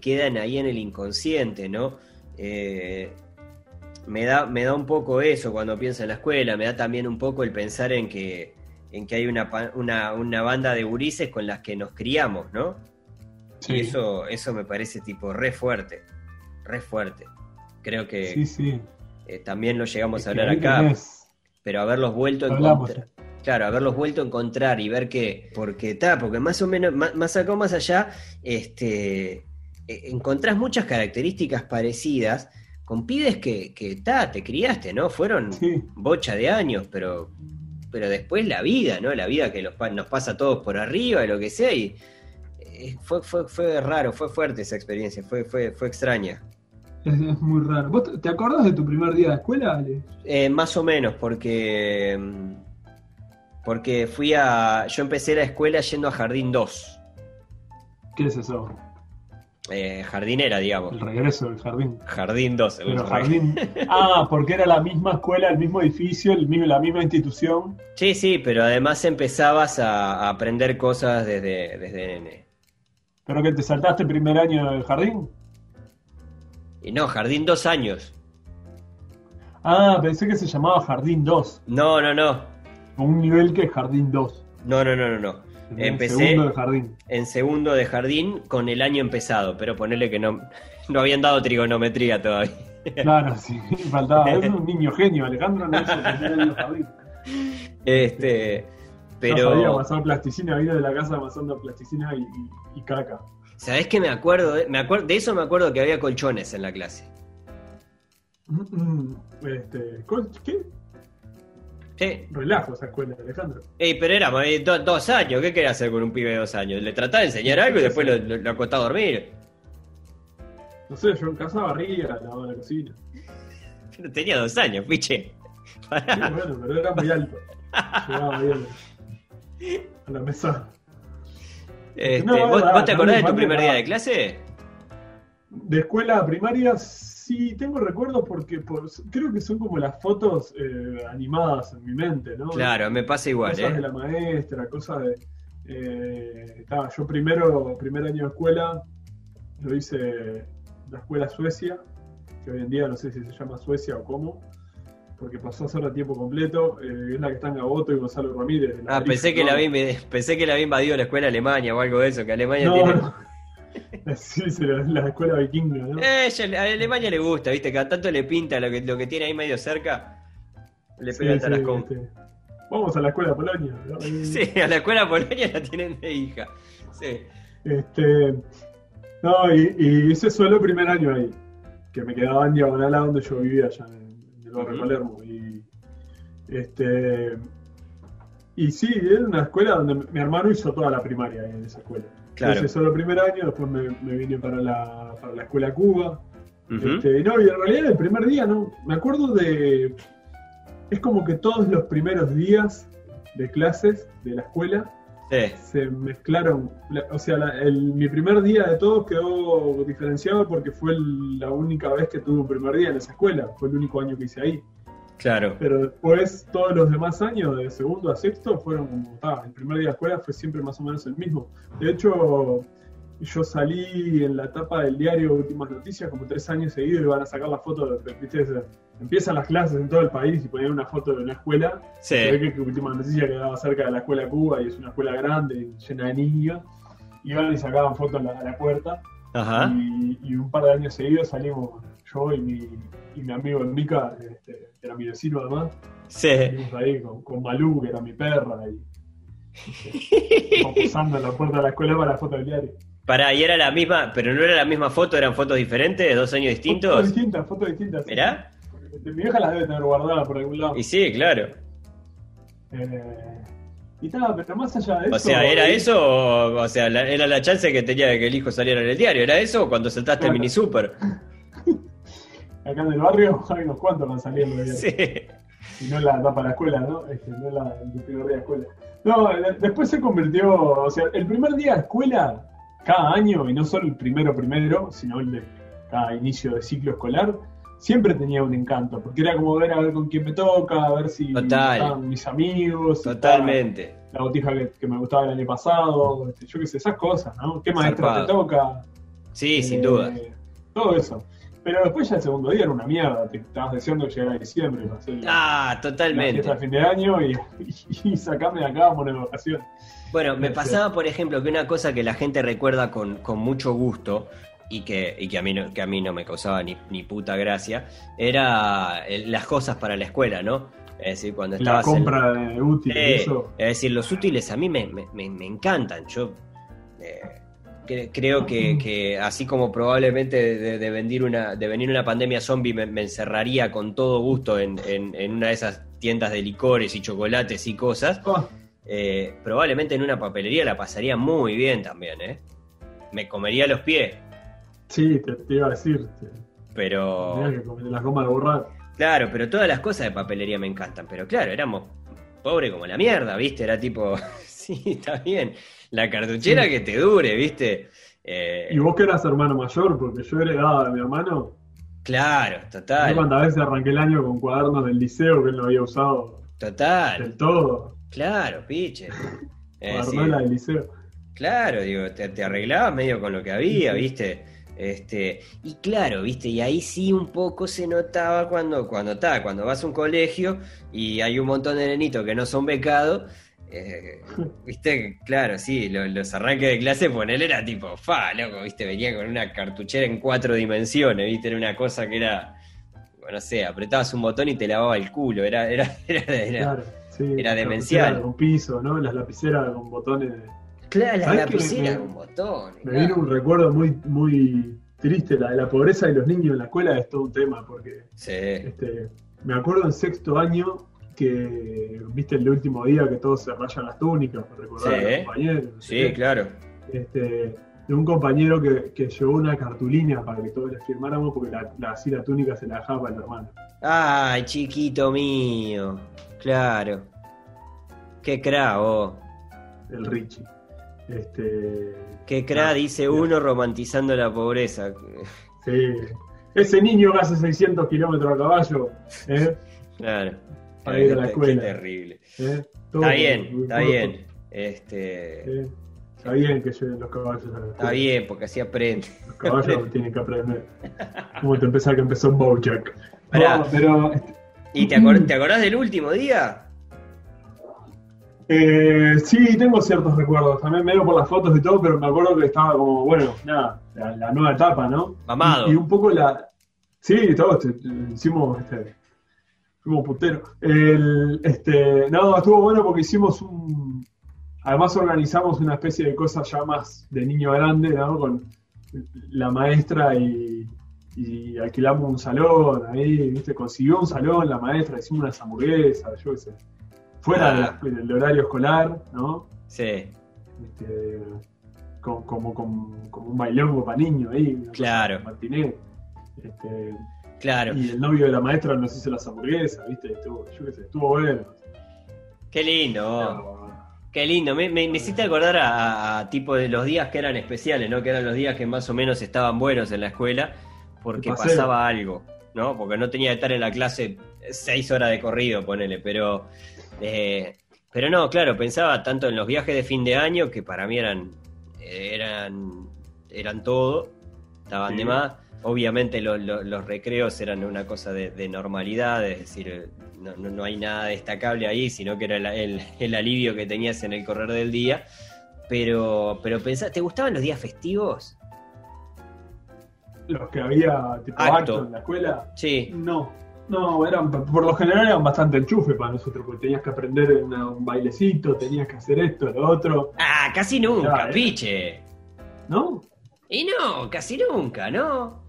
quedan ahí en el inconsciente, ¿no? Eh, me, da, me da un poco eso cuando pienso en la escuela, me da también un poco el pensar en que, en que hay una, una, banda de gurises con las que nos criamos, ¿no? Sí. eso, eso me parece tipo re fuerte, re fuerte. Creo que
sí, sí.
Eh, también lo llegamos a hablar acá pero haberlos vuelto a encontrar. Claro, haberlos vuelto a encontrar y ver que, porque está, porque más o menos, más, acá más allá, este, e, encontrás muchas características parecidas con pibes que, que te criaste, ¿no? Fueron bocha de años, pero, pero después la vida, ¿no? La vida que nos pasa a todos por arriba y lo que sea, y eh, fue, fue, fue raro, fue fuerte esa experiencia, fue, fue, fue extraña.
Es, es muy raro. ¿Vos te acordás de tu primer día de escuela, Ale?
Eh, más o menos, porque. mm, Porque fui a. Yo empecé la escuela yendo a Jardín 2.
¿Qué es eso?
eh, jardinera, digamos.
El regreso del jardín.
Jardín 2. el
Pero jardín. Ah, porque era la misma escuela, el mismo edificio, el mismo, la misma institución.
Sí, sí, pero además empezabas a, a aprender cosas desde, desde nene.
¿Pero que te saltaste el primer año del jardín?
Y no, Jardín dos años.
Ah, pensé que se llamaba Jardín 2.
No, no, no.
Un nivel que es Jardín 2.
No, no, no, no, no.
El
Empecé
segundo de jardín.
en segundo de jardín con el año empezado, pero ponerle que no, no habían dado trigonometría todavía.
Claro, sí, faltaba. Es un niño genio, Alejandro no hizo el jardín.
Este,
No sabía
pero
amasar plasticina, vino de la casa amasando plasticina y, y- y caca.
¿Sabés qué me acuerdo? De, me acuerdo? de eso me acuerdo que había colchones en la clase.
Este, ¿col- ¿Qué?
Sí.
Relajo esa escuela, Alejandro.
Ey, pero era eh, do- dos años, ¿qué quería hacer con un pibe de dos años? Le trataba de enseñar algo y después lo, lo, lo acostaba a dormir.
No sé, yo en casa barría, lavaba la cocina.
Pero tenía dos años, piche.
Sí, bueno, pero era muy alto. Llegaba bien a la mesa.
Este,
No,
¿vos, te acordás de tu primer día de clase?
De escuela primaria sí tengo recuerdos porque por- creo que son como las fotos eh, animadas en mi mente, ¿no?
Claro, me pasa igual,
cosas de
¿eh?
la maestra, cosas de... eh, estaba, yo primero, primer año de escuela, lo hice la escuela Suecia, que hoy en día no sé si se llama Suecia o cómo, porque pasó a ser a tiempo completo, eh, es la que está en Gaboto y Gonzalo Ramírez.
Ah, pensé que,
¿no?
la había, pensé que la había invadido la escuela Alemania o algo de eso, que Alemania
No,
tiene...
no. Sí, sí, la, la escuela vikinga, ¿no?
Eh, a Alemania le gusta, ¿viste? Cada tanto le pinta lo que, lo que tiene ahí medio cerca. Le pega
sí,
tarascón.
este, Vamos a la escuela Polonia. ¿no?
Sí, a la escuela Polonia la tienen de hija. Sí.
Este, no, y, y hice solo el primer año ahí, que me quedaba en diagonal a donde yo vivía, allá en, Palermo. Y, este, y sí, era una escuela donde mi hermano hizo toda la primaria en esa escuela.
Claro.
hice solo el primer año, después me, me vine para la, para la escuela Cuba. Este, no, y en realidad el primer día, ¿no? Me acuerdo de. Es como que todos los primeros días de clases de la escuela
Sí.
se mezclaron. la- o sea, la- el- mi primer día de todos quedó diferenciado porque fue el- la única vez que tuve un primer día en esa escuela. Fue el único año que hice ahí.
Claro.
Pero después, todos los demás años, de segundo a sexto, fueron como. ah, el primer día de escuela fue siempre más o menos el mismo. De hecho. Yo salí en la tapa del diario Últimas Noticias como tres años seguidos y van a sacar la foto. De, ¿viste? Empiezan las clases en todo el país y ponían una foto de una escuela se ve
Sí.
que Última Noticia quedaba cerca de la escuela Cuba y es una escuela grande, llena de niños. Iban y sacaban fotos a la, puerta.
Ajá.
Y, y un par de años seguidos salimos yo y mi, y mi amigo Mica, este, que era mi vecino además.
Sí.
Salimos ahí con, con Malú, que era mi perra, y este, posando en la puerta de la escuela para la foto del diario.
Pará, y era la misma, pero no era la misma foto, eran fotos diferentes, dos años
Fotos
distintos.
distintas, fotos distintas. sí.
Mirá.
Este, Mi vieja las debe tener guardadas por algún lado.
Y sí, claro.
Eh, y tal, pero más allá de eso.
O sea, ¿era
eh,
eso o, o sea, la- era la chance que tenía de que el hijo saliera en el diario? ¿Era eso o cuando saltaste el mini super?
Acá en el barrio hay unos cuantos van saliendo. de
Sí.
Y no la tapa de la escuela, ¿no? Este, no la el primer día de escuela. No, de- después se convirtió, o sea, el primer día de escuela, cada año, y no solo el primero primero, sino el de cada inicio de ciclo escolar, siempre tenía un encanto, porque era como ver a ver con quién me toca, a ver si
Total.
estaban mis amigos,
Totalmente.
la botija que, que me gustaba el año pasado, este, yo qué sé, esas cosas, ¿no? ¿Qué maestra
Zarpado.
te toca?
Sí, sin
Eh,
duda.
Todo eso. Pero después ya el segundo día era una mierda, te estabas deseando que llegara diciembre hacer la-
Ah,
la
totalmente.
fin de año y, y, y sacarme de acá por vacación.
Bueno, me pasaba, por ejemplo, que una cosa que la gente recuerda con, con mucho gusto y que, y que, a mí no, que a mí no me causaba ni, ni puta gracia, era eh, las cosas para la escuela, ¿no? Es decir, cuando
La
estabas en-
compra de útiles,
Eh,
eso.
es decir, los útiles a mí me, me- me- me encantan. Yo eh, cre- creo que, que así como probablemente de, de venir, una, de venir una pandemia zombie me, me encerraría con todo gusto en, en- en una de esas tiendas de licores y chocolates y cosas,
Ah,
eh, probablemente en una papelería la pasaría muy bien también, ¿eh? me comería los pies.
Sí, te, te iba a decir. te-
Pero.
Que las gomas de borrar.
Claro, pero todas las cosas de papelería me encantan. Pero claro, éramos pobres como la mierda, ¿viste? Era tipo, sí, está bien. La cartuchera
Sí.
que te dure, ¿viste? Eh,
Y vos que eras hermano mayor, porque yo heredaba de mi hermano.
Claro,
Yo
total.
cuántas veces arranqué el año con cuadernos del liceo que él no había usado
Total.
del todo.
Claro, piche. Eh, sí.
Del liceo.
Claro, digo, te, te arreglabas medio con lo que había, ¿viste? Este, y claro, ¿viste? Y ahí sí un poco se notaba cuando, cuando está, cuando vas a un colegio y hay un montón de nenitos que no son becados, eh, ¿viste? Claro, sí, lo- los arranques de clase, ponele era tipo, fa, loco, ¿viste? Venía con una cartuchera en cuatro dimensiones, ¿viste? Era una cosa que era, no sé, apretabas un botón y te lavaba el culo, era, era, era, era-
Claro, sí.
era
La
demencial.
Con piso, ¿no? Las lapiceras con botones.
Claro, la
¿Sabés que
lapicera
me-
con botones.
Me
claro.
vino un recuerdo muy, muy triste. La de la pobreza de los niños en la escuela es todo un tema, porque
Sí.
este, me acuerdo en sexto año que, viste, el último día que todos se rayan las túnicas para recordar
Sí.
a los compañeros.
Sí, claro.
este, de un compañero que, que llevó una cartulina para que todos le firmáramos porque la, la, así la túnica se la dejaba para el hermano.
Ay, chiquito mío. Claro. Qué cra, vos.
el Richie. Este,
Qué cra,
Ah,
dice uno romantizando la pobreza.
sí. Ese niño que hace 600 kilómetros a caballo, ¿eh?
Claro.
Para ir a la escuela.
Qué terrible.
¿eh? Todo
Está bien, está bien. Este.
¿eh? Está bien que lleven los caballos a la escuela.
Está bien, porque así aprende.
Los caballos tienen que aprender. Como te empezar que empezó Bojack.
Pará.
No, pero
¿Y te, acor- te acordás del último día?
Eh, sí, tengo ciertos recuerdos, también medio por las fotos y todo, pero me acuerdo que estaba como, bueno, nada, la, la nueva etapa, ¿no?
Mamado.
Y, y un poco la... Sí, te- hicimos, este, fuimos puteros. El, este, no, estuvo bueno porque hicimos un... Además organizamos una especie de cosa ya más de niño grande, ¿no? Con la maestra y, y alquilamos un salón ahí, ¿viste? Consiguió un salón la maestra, hicimos unas hamburguesas, yo qué sé. Fuera
Ah.
del horario escolar, ¿no?
Sí.
Este, con- como, como, como un bailongo para niños ahí.
Claro.
matiné. Este,
Claro.
y el novio de la maestra nos hizo las hamburguesas, ¿viste? Estuvo, yo qué sé, estuvo bueno.
Qué lindo, Qué lindo, me, me- me hiciste acordar a, tipo de los días que eran especiales, ¿no? Que eran los días que más o menos estaban buenos en la escuela, porque pasaba algo, ¿no? Porque no tenía que estar en la clase seis horas de corrido, ponele, pero... eh, pero no, claro, pensaba tanto en los viajes de fin de año, que para mí eran, eran, eran todo, estaban
Sí.
de más. Obviamente lo- lo- los recreos eran una cosa de, de normalidad, es decir, no, no- no hay nada destacable ahí, sino que era el, el- el alivio que tenías en el correr del día. Pero, pero pensá, ¿te gustaban los días festivos?
los que había tipo
Acto.
acto en la escuela,
Sí,
no. No, eran, por lo general eran bastante enchufe para nosotros, porque tenías que aprender una- un bailecito, tenías que hacer esto, lo otro,
Ah, casi nunca,
Ya, eh.
piche.
¿no?
Y no, casi nunca, ¿no?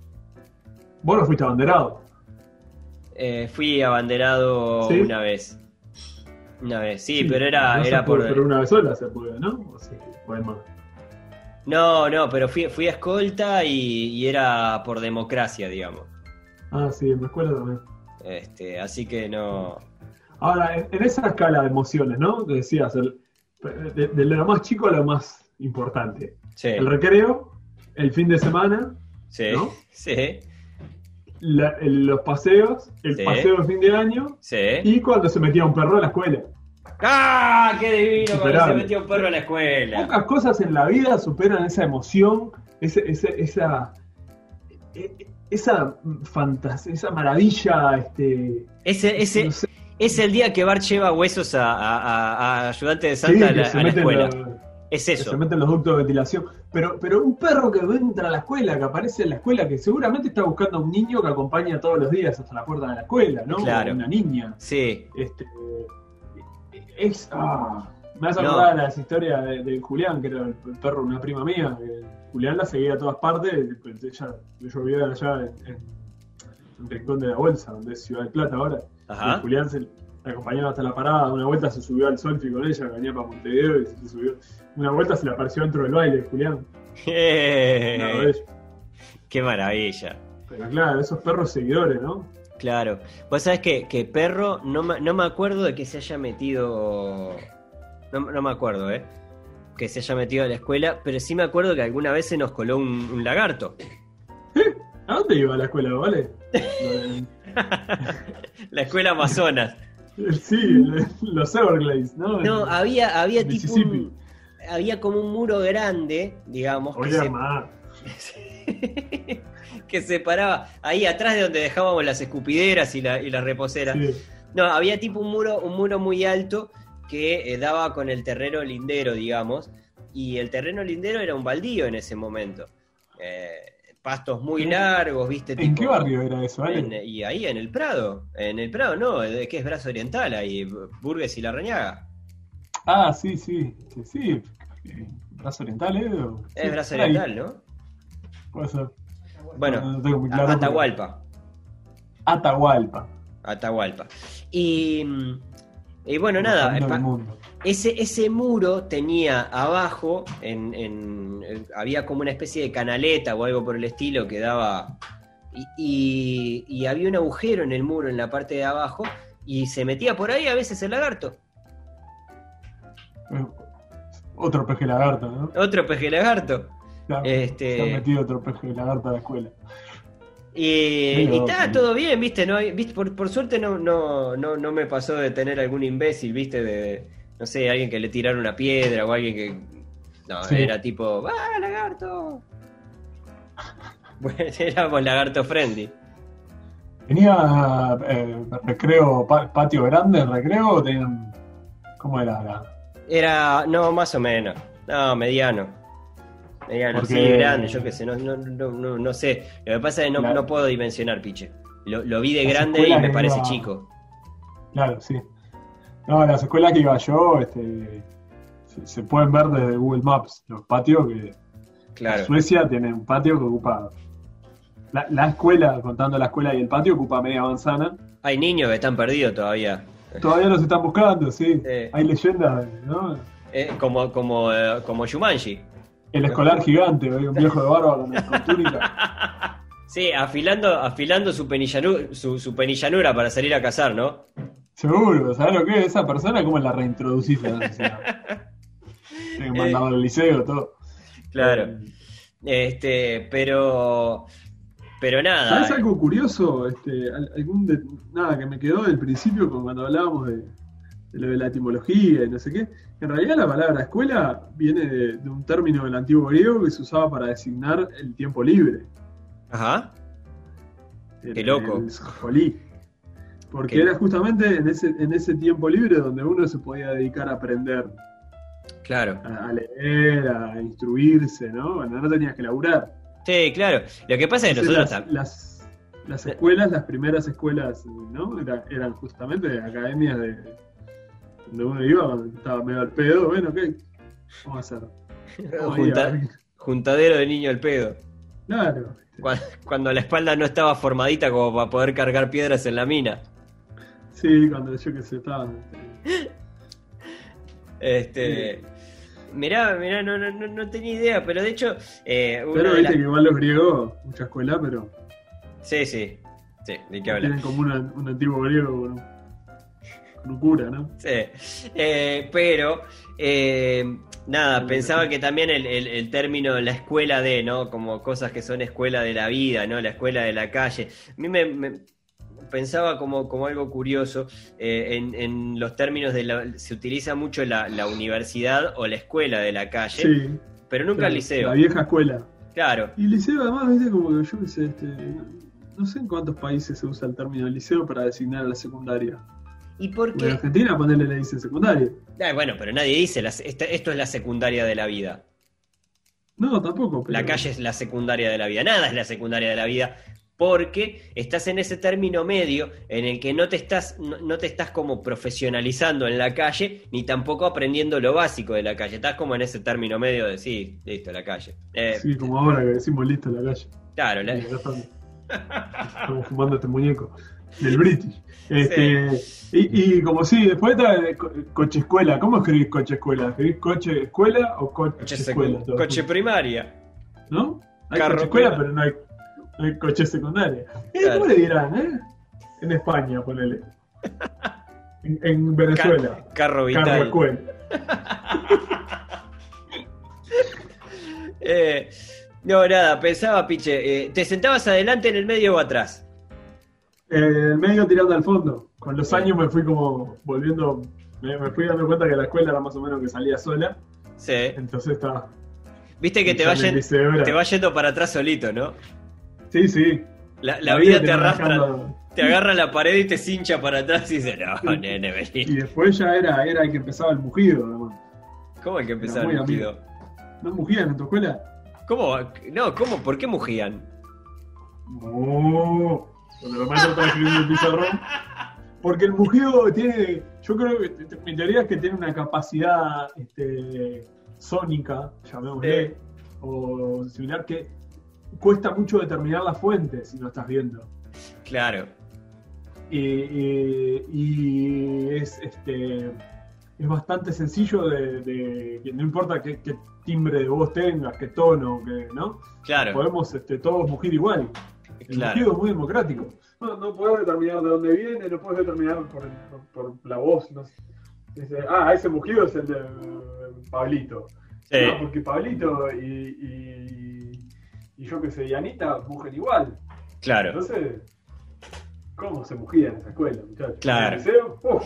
Vos no fuiste abanderado.
Eh, fui abanderado
¿Sí?
una vez. Una vez, sí, pero era,
no
era
puede,
por...
Pero una vez sola se puede, ¿no? O sí, más.
No, no, pero fui, fui a escolta y, y era por democracia, digamos.
Ah, sí, en la escuela también.
Este, así que no.
Ahora, en, en esa escala de emociones, ¿no? Que decías, el- de, de lo más chico a lo más importante.
Sí,
El recreo, el fin de semana,
sí,
¿no?
sí,
la- el- los paseos, el
Sí.
paseo de fin de año
sí.
y cuando se metía un perro a la escuela.
¡Ah! ¡Qué divino cuando se metió un perro a la escuela!
Pocas cosas en la vida superan esa emoción, ese- ese- esa, e- esa fantasía, esa maravilla, este,
Ese, ese,
no sé,
es el día que Bart lleva huesos a, a- a- a ayudante de
sí,
Santa a
que
la,
se
a la
meten
escuela.
la-
Es
que
eso.
se meten los ductos de ventilación. Pero, pero un perro que entra a la escuela, que aparece en la escuela, que seguramente está buscando a un niño que acompaña todos los días hasta la puerta de la escuela, ¿no?
Claro.
Una niña.
Sí,
Este, es, ah, me hace
No.
acordar las historias de, de Julián, que era el, perro de una prima mía. que Julián la seguía a todas partes. Ella, yo vivía allá en, en, en Rincón de la Bolsa, donde es Ciudad del Plata ahora. Y
ajá.
Julián se la acompañaba hasta la parada. Una vuelta se subió al Solfi con ella, venía para Montevideo y se subió. Una vuelta se le apareció dentro del baile, Julián.
Qué maravilla.
Pero claro, esos perros seguidores, ¿no?
Claro. Vos sabés que, que perro, no, me- no me acuerdo de que se haya metido. No, no me acuerdo, ¿eh? Que se haya metido a la escuela, pero sí me acuerdo que alguna vez se nos coló un, un lagarto.
¿A dónde iba la escuela, vale?
La escuela Amazonas.
sí, los Everglades, ¿no?
No, había, había tipo un, Había como un muro grande, digamos, que
Oye,
se-
ma.
que separaba ahí atrás de donde dejábamos las escupideras y, la, y las reposeras.
Sí.
No, había tipo un muro, un muro muy alto que eh, daba con el terreno lindero, digamos, y el terreno lindero era un baldío en ese momento. Eh, pastos muy
¿En-
largos, viste.
¿En
tipo-
qué barrio era eso, Ale?
en- y ahí en el Prado, en el Prado no, de que es Brazo Oriental, ahí Burgues y La Reñaga.
Ah, sí, sí. Sí, sí. Eh, ¿Brazo Oriental, eh?
Es
sí,
Brazo
ahí.
Oriental, ¿no?
Puede ser.
Bueno,
No tengo muy
a-
claro, pero-
Atahualpa.
Atahualpa.
Atahualpa. Y, y bueno, nada, pa-. Ese, ese muro tenía abajo, en, había como una especie de canaleta o algo por el estilo que daba... Y, y- y había un agujero en el muro, en la parte de abajo, y se metía por ahí a veces el lagarto.
Otro peje lagarto, ¿no?
Otro peje lagarto.
Claro,
Este-
Se han metido otro peje lagarto a la escuela.
Y, está todo bien, viste, no, viste por, por suerte no, no, no, no me pasó de tener algún imbécil, viste, de, no sé, alguien que le tirara una piedra o alguien que, no,
Sí.
era tipo, ¡ah, lagarto! Bueno, éramos lagarto friendly.
¿Tenía eh, recreo, pa- patio grande, recreo o tenían. ¿Cómo era? la-
Era, no, más o menos, no, mediano. Mediano,
Porque-
sí, grande, yo qué sé, no, no, no, no, no sé. Lo que pasa es que no, no puedo dimensionar, piche. Lo, lo vi de
Las
grande y me parece
iba-
chico.
Claro, sí. No, las escuelas que iba yo, este, se, se pueden ver desde Google Maps los patios que
Claro.
Suecia tiene un patio que ocupa. La, la escuela, contando la escuela y el patio, ocupa media manzana.
Hay niños que están perdidos todavía.
Todavía los están buscando, sí.
Sí.
Hay leyendas, ¿no?
Eh, como, como, eh, como Shumanji.
El escolar gigante, un viejo de barba con, con túnica.
Sí, afilando, afilando su, su penillanura para salir a cazar, ¿no?
Seguro, ¿sabes lo que es esa persona? ¿Cómo la reintroducís a la sociedad? Tienen que al liceo, todo.
Claro.
Eh,
Este, pero. Pero nada.
¿Sabes algo curioso? Este, al- algún de- nada que me quedó del principio cuando hablábamos de, de lo de la etimología y no sé qué. En realidad la palabra escuela viene de, de un término del antiguo griego que se usaba para designar el tiempo libre.
Ajá.
el-
Qué loco.
El scholí. Porque era justamente en ese, en ese tiempo libre donde uno se podía dedicar a aprender,
Claro.
a, a leer, a instruirse, ¿no? Bueno, no tenías que laburar.
Sí, claro. Lo que pasa es que nosotros
las, las, las escuelas, las primeras escuelas, ¿no? Era- eran justamente academias de donde uno iba estaba medio al pedo. Bueno, ¿qué? Vamos a hacer. Vamos a
juntadero de niño al pedo.
Claro.
Cuando, cuando la espalda no estaba formadita como para poder cargar piedras en la mina.
Sí, cuando yo que sé, estaba. este,
Este. Mirá, mirá, no, no, no, no tenía idea, pero de hecho. eh, una
Pero
de
viste
las-
que igual los griegos, mucha escuela, pero
Sí, sí. Sí, de qué hablar.
tienen como una- un antiguo griego con un, con un cura, ¿no?
Sí. Eh, pero, eh, nada, pensaba que también el, el- el término la escuela de, ¿no? Como cosas que son escuela de la vida, ¿no? La escuela de la calle. A mí me, me- pensaba como, como algo curioso, eh, en, en los términos de la, se utiliza mucho la, la universidad o la escuela de la calle,
Sí.
pero nunca
claro,
el liceo.
La vieja escuela.
Claro.
Y liceo además, viste, como que yo qué sé, este, no sé en cuántos países se usa el término liceo para designar a la secundaria.
¿Y por
Porque en
qué?
Argentina ponerle le dicen secundaria.
Ah, bueno, pero nadie dice, esta- esto es la secundaria de la vida.
No, tampoco. Pero...
La calle es la secundaria de la vida, nada es la secundaria de la vida, porque estás en ese término medio en el que no te estás, no, no te estás como profesionalizando en la calle, ni tampoco aprendiendo lo básico de la calle. Estás como en ese término medio de sí, listo, la calle. Eh,
Sí, como ahora que decimos listo la calle.
Claro, la-
estamos, fumando este muñeco del British. Este, y, y como sí, después está el co- coche escuela. ¿Cómo escribís coche escuela? ¿Escribís coche escuela o coche,
coche,
escuela?
coche primaria.
¿no? Hay
Carro
coche escuela, pero no hay, hay coche secundaria. Eh,
Claro.
¿Cómo le dirán, eh? En España, ponele. En, en Venezuela.
Ca- carro
Carro
vital.
escuela.
Eh, no, nada, pensaba, Piche, eh, ¿te sentabas adelante en el medio o atrás?
Eh, el medio tirando al fondo. Con los años me fui como volviendo, me, me fui dando cuenta que la escuela era más o menos que salía sola.
Sí.
Entonces estaba.
Viste que te va,
en el
yen-
liceo era-
te va yendo para atrás solito, ¿no?
Sí, sí.
La, la vida te arrastra,
dejando-
te agarra la pared y te cincha para atrás y dice, no, nene,
Y
vení.
después ya era, era el que empezaba el mugido, además.
¿Cómo hay que empezar
muy
el mugido?
¿No mugían en tu escuela?
¿Cómo? No, ¿cómo? ¿Por qué mugían?
No. Cuando los maestros estaban escribiendo el pizarrón. Porque el mugido tiene. Yo creo que. Mi teoría es que tiene una capacidad este, sónica, llamémosle, o similar, que cuesta mucho determinar la fuente si no estás viendo.
Claro,
Y, y- y es este es bastante sencillo de, de- que no importa qué, qué timbre de voz tengas, qué tono, qué, ¿no?
claro,
Podemos este, todos mugir igual. El
claro.
mugido es muy democrático. No, no puedes determinar de dónde viene, no puedes determinar por, por- por la voz. No sé. Ah, ese mugido es el de eh, Pablito.
Sí.
No, porque Pablito y, y, y yo que sé, y Anita mugen igual.
Claro,
Entonces, ¿cómo se mugía en esa escuela, muchachos?
Claro.
En el liceo, uf,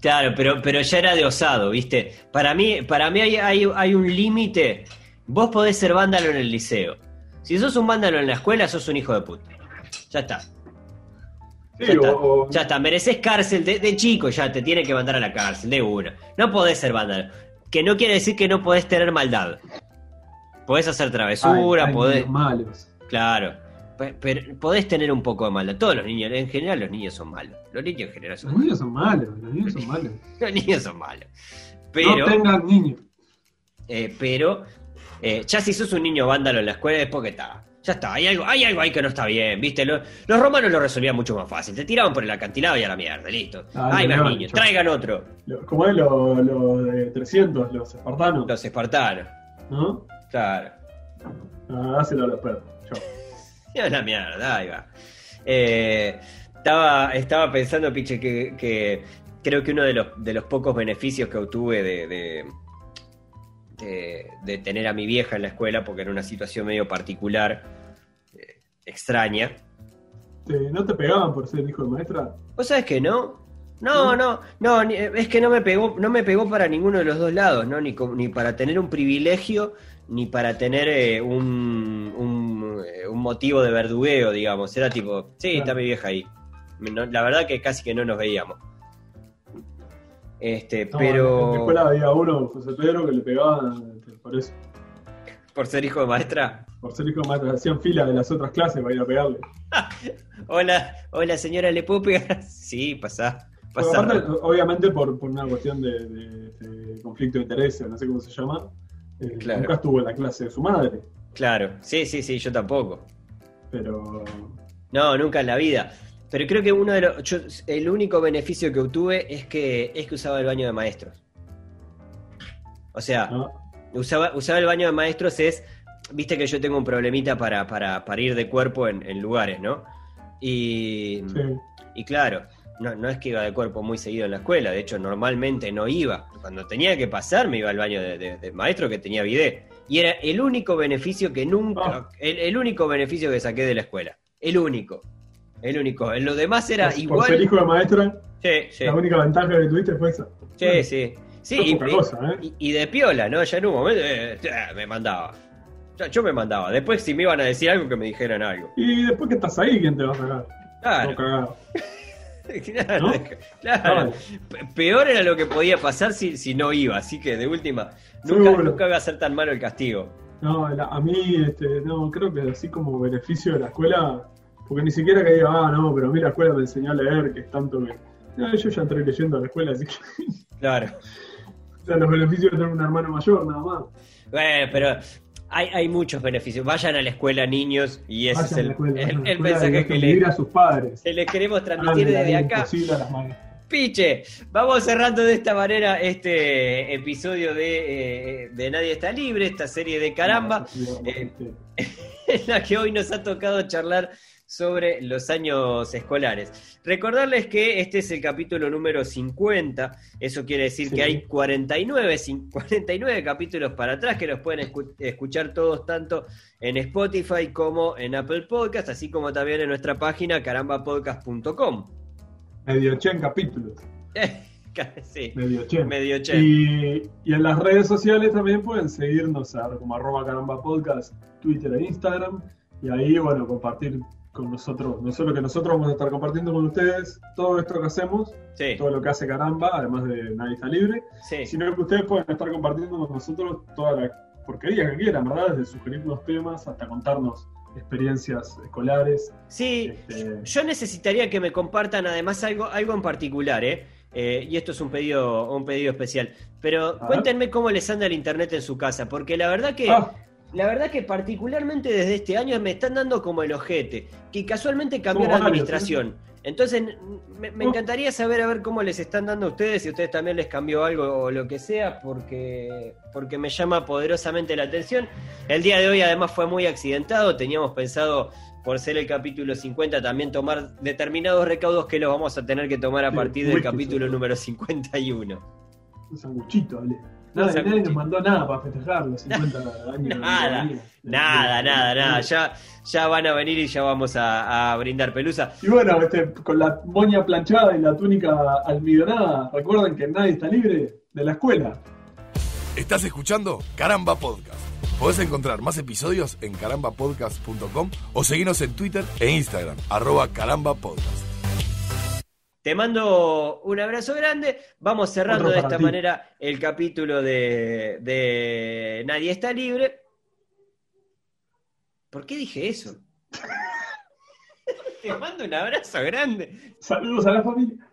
claro, pero, pero ya era de osado, ¿viste? Para mí, para mí hay, hay, hay un límite. Vos podés ser vándalo en el liceo. Si sos un vándalo en la escuela, sos un hijo de puta. Ya está.
sí,
Ya está,
o- o-
ya está, mereces cárcel de, de chico, ya te tiene que mandar a la cárcel, de una. No podés ser vándalo. Que no quiere decir que no podés tener maldad. Podés hacer travesura,
Ay, ay,
podés.
malos.
Claro. Pe- Pero podés tener un poco de maldad. Todos los niños, en general los niños son malos. Los niños en general son
Los
malos.
niños son malos, los niños son malos.
Los niños son malos. Pero,
No tengan niños.
eh, pero eh, ya si sos un niño vándalo en la escuela es porque está. Ya está, hay algo, hay algo ahí que no está bien, ¿viste? Los, los romanos lo resolvían mucho más fácil. Te tiraban por el acantilado y a la mierda, listo. Hay más niños,
yo-
traigan otro.
Lo- Como es lo, lo de 300, los espartanos,
Los espartanos,
¿no?
Claro.
Ah, dáselo a los perros. Chau.
Ya la mierda, ahí va. Eh, estaba, estaba pensando, Piche, que, que creo que uno de los, de los pocos beneficios que obtuve de, de, de- de tener a mi vieja en la escuela, porque era una situación medio particular, eh, extraña.
¿No te pegaban por ser hijo de maestra?
¿Vos sabés que no? No, no, no, es que no me pegó, no me pegó para ninguno de los dos lados, ¿no? Ni para tener un privilegio, ni para tener eh, un, un, eh, un motivo de verdugueo, digamos. Era tipo, sí,
Claro.
está mi vieja ahí. No, la verdad que casi que no nos veíamos. Este,
No, En la
pero
escuela había uno, José Pedro, que le pegaban este, por eso.
por ser hijo de maestra.
Por ser hijo de maestra. Hacían fila de las otras clases para ir a pegarle.
Hola, hola señora, ¿le puedo pegar? Sí, pasá,
Pero
pasá.
aparte, obviamente por, por una cuestión de, de- de conflicto de intereses, no sé cómo se llama, eh,
Claro.
nunca estuvo en la clase de su madre,
Claro, sí, sí, sí, yo tampoco.
pero
No, nunca en la vida. Pero creo que uno de los. yo- el único beneficio que obtuve es que es que usaba el baño de maestros. O sea,
¿no?
usaba, usaba el baño de maestros es. Viste que yo tengo un problemita para, para, para ir de cuerpo en, en lugares, ¿no? Y,
Sí.
y claro, no, no es que iba de cuerpo muy seguido en la escuela, de hecho normalmente no iba. Cuando tenía que pasar me iba al baño de, de- de maestro que tenía bidet. Y era el único beneficio que nunca,
Ah.
el, el único beneficio que saqué de la escuela. El único. El único. En lo demás era
por, por
igual.
ser hijo de maestra,
Sí, sí.
la única ventaja que tuviste fue esa.
Sí, sí. Sí, y,
cosa, ¿eh?
y- y de piola, ¿no? Ya en un momento eh, eh, me mandaba. Yo, yo me mandaba. Después, si me iban a decir algo, que me dijeran algo.
Y después que estás ahí, ¿quién te va a sacar?
Claro.
No.
Claro,
¿No?
claro. Peor era lo que podía pasar si, si no iba, así que de última, nunca, nunca iba a ser tan malo el castigo.
No, la- a mí, este, no, creo que así como beneficio de la escuela, porque ni siquiera que diga, ah, no, pero a mí la escuela me enseñó a leer, que es tanto que. No, yo ya entré leyendo a la escuela, así que.
Claro.
o sea, los beneficios de tener un hermano mayor, nada más.
Bueno, pero hay, hay muchos beneficios. Vayan a la escuela, niños, y ese
Vayan
es el,
escuela,
mensaje que le,
a sus padres.
que le queremos transmitir desde acá. Piche, vamos cerrando de esta manera este episodio de, eh, de Nadie está libre, esta serie de caramba, eh, en la que hoy nos ha tocado charlar sobre los años escolares. Recordarles que este es el capítulo número 50, eso quiere decir
Sí.
que hay 49, cin- 49 capítulos para atrás que los pueden escu- escuchar todos tanto en Spotify como en Apple Podcast, así como también en nuestra página carambapodcast.com.
Medio 100 capítulos.
sí,
Medio 100.
medio chen.
Y, y en las redes sociales también pueden seguirnos a, como arroba caramba podcast, Twitter e Instagram. Y ahí, bueno, compartir con nosotros, no solo que nosotros vamos a estar compartiendo con ustedes todo esto que hacemos,
Sí,
todo lo que hace caramba, además de Nadie está libre,
sí.
sino que ustedes pueden estar compartiendo con nosotros toda la porquería que quieran, ¿verdad? Desde sugerirnos temas hasta contarnos experiencias escolares.
Sí,
Este-
yo necesitaría que me compartan además algo, algo en particular, ¿eh? Eh, y esto es un pedido, un pedido especial. Pero cuéntenme cómo les anda el internet en su casa, porque la verdad que,
Ah,
la verdad que particularmente desde este año me están dando como el ojete, que casualmente cambió la
varios,
administración. Entonces, me, me
Oh.
encantaría saber a ver cómo les están dando a ustedes, si a ustedes también les cambió algo o lo que sea, porque, porque me llama poderosamente la atención. El día de hoy además fue muy accidentado, teníamos pensado, por ser el capítulo 50, también tomar determinados recaudos que los vamos a tener que tomar a partir del capítulo
todo.
número 51.
un sanguchito, Ale.
Un
Nadie, nos mandó nada para festejar los 50 años. de
Nada. Nada, nada, nada, ya, ya van a venir y ya vamos a, a brindar pelusa.
Y bueno, este, con la moña planchada y la túnica almidonada, recuerden que nadie está libre de la escuela.
Estás escuchando Caramba Podcast. Podés encontrar más episodios en carambapodcast.com o seguirnos en Twitter e Instagram, arroba carambapodcast.
Te mando un abrazo grande. Vamos cerrando de esta
ti.
manera el capítulo de, de Nadie está libre. ¿Por qué dije eso? Te mando un abrazo grande.
Saludos a la familia.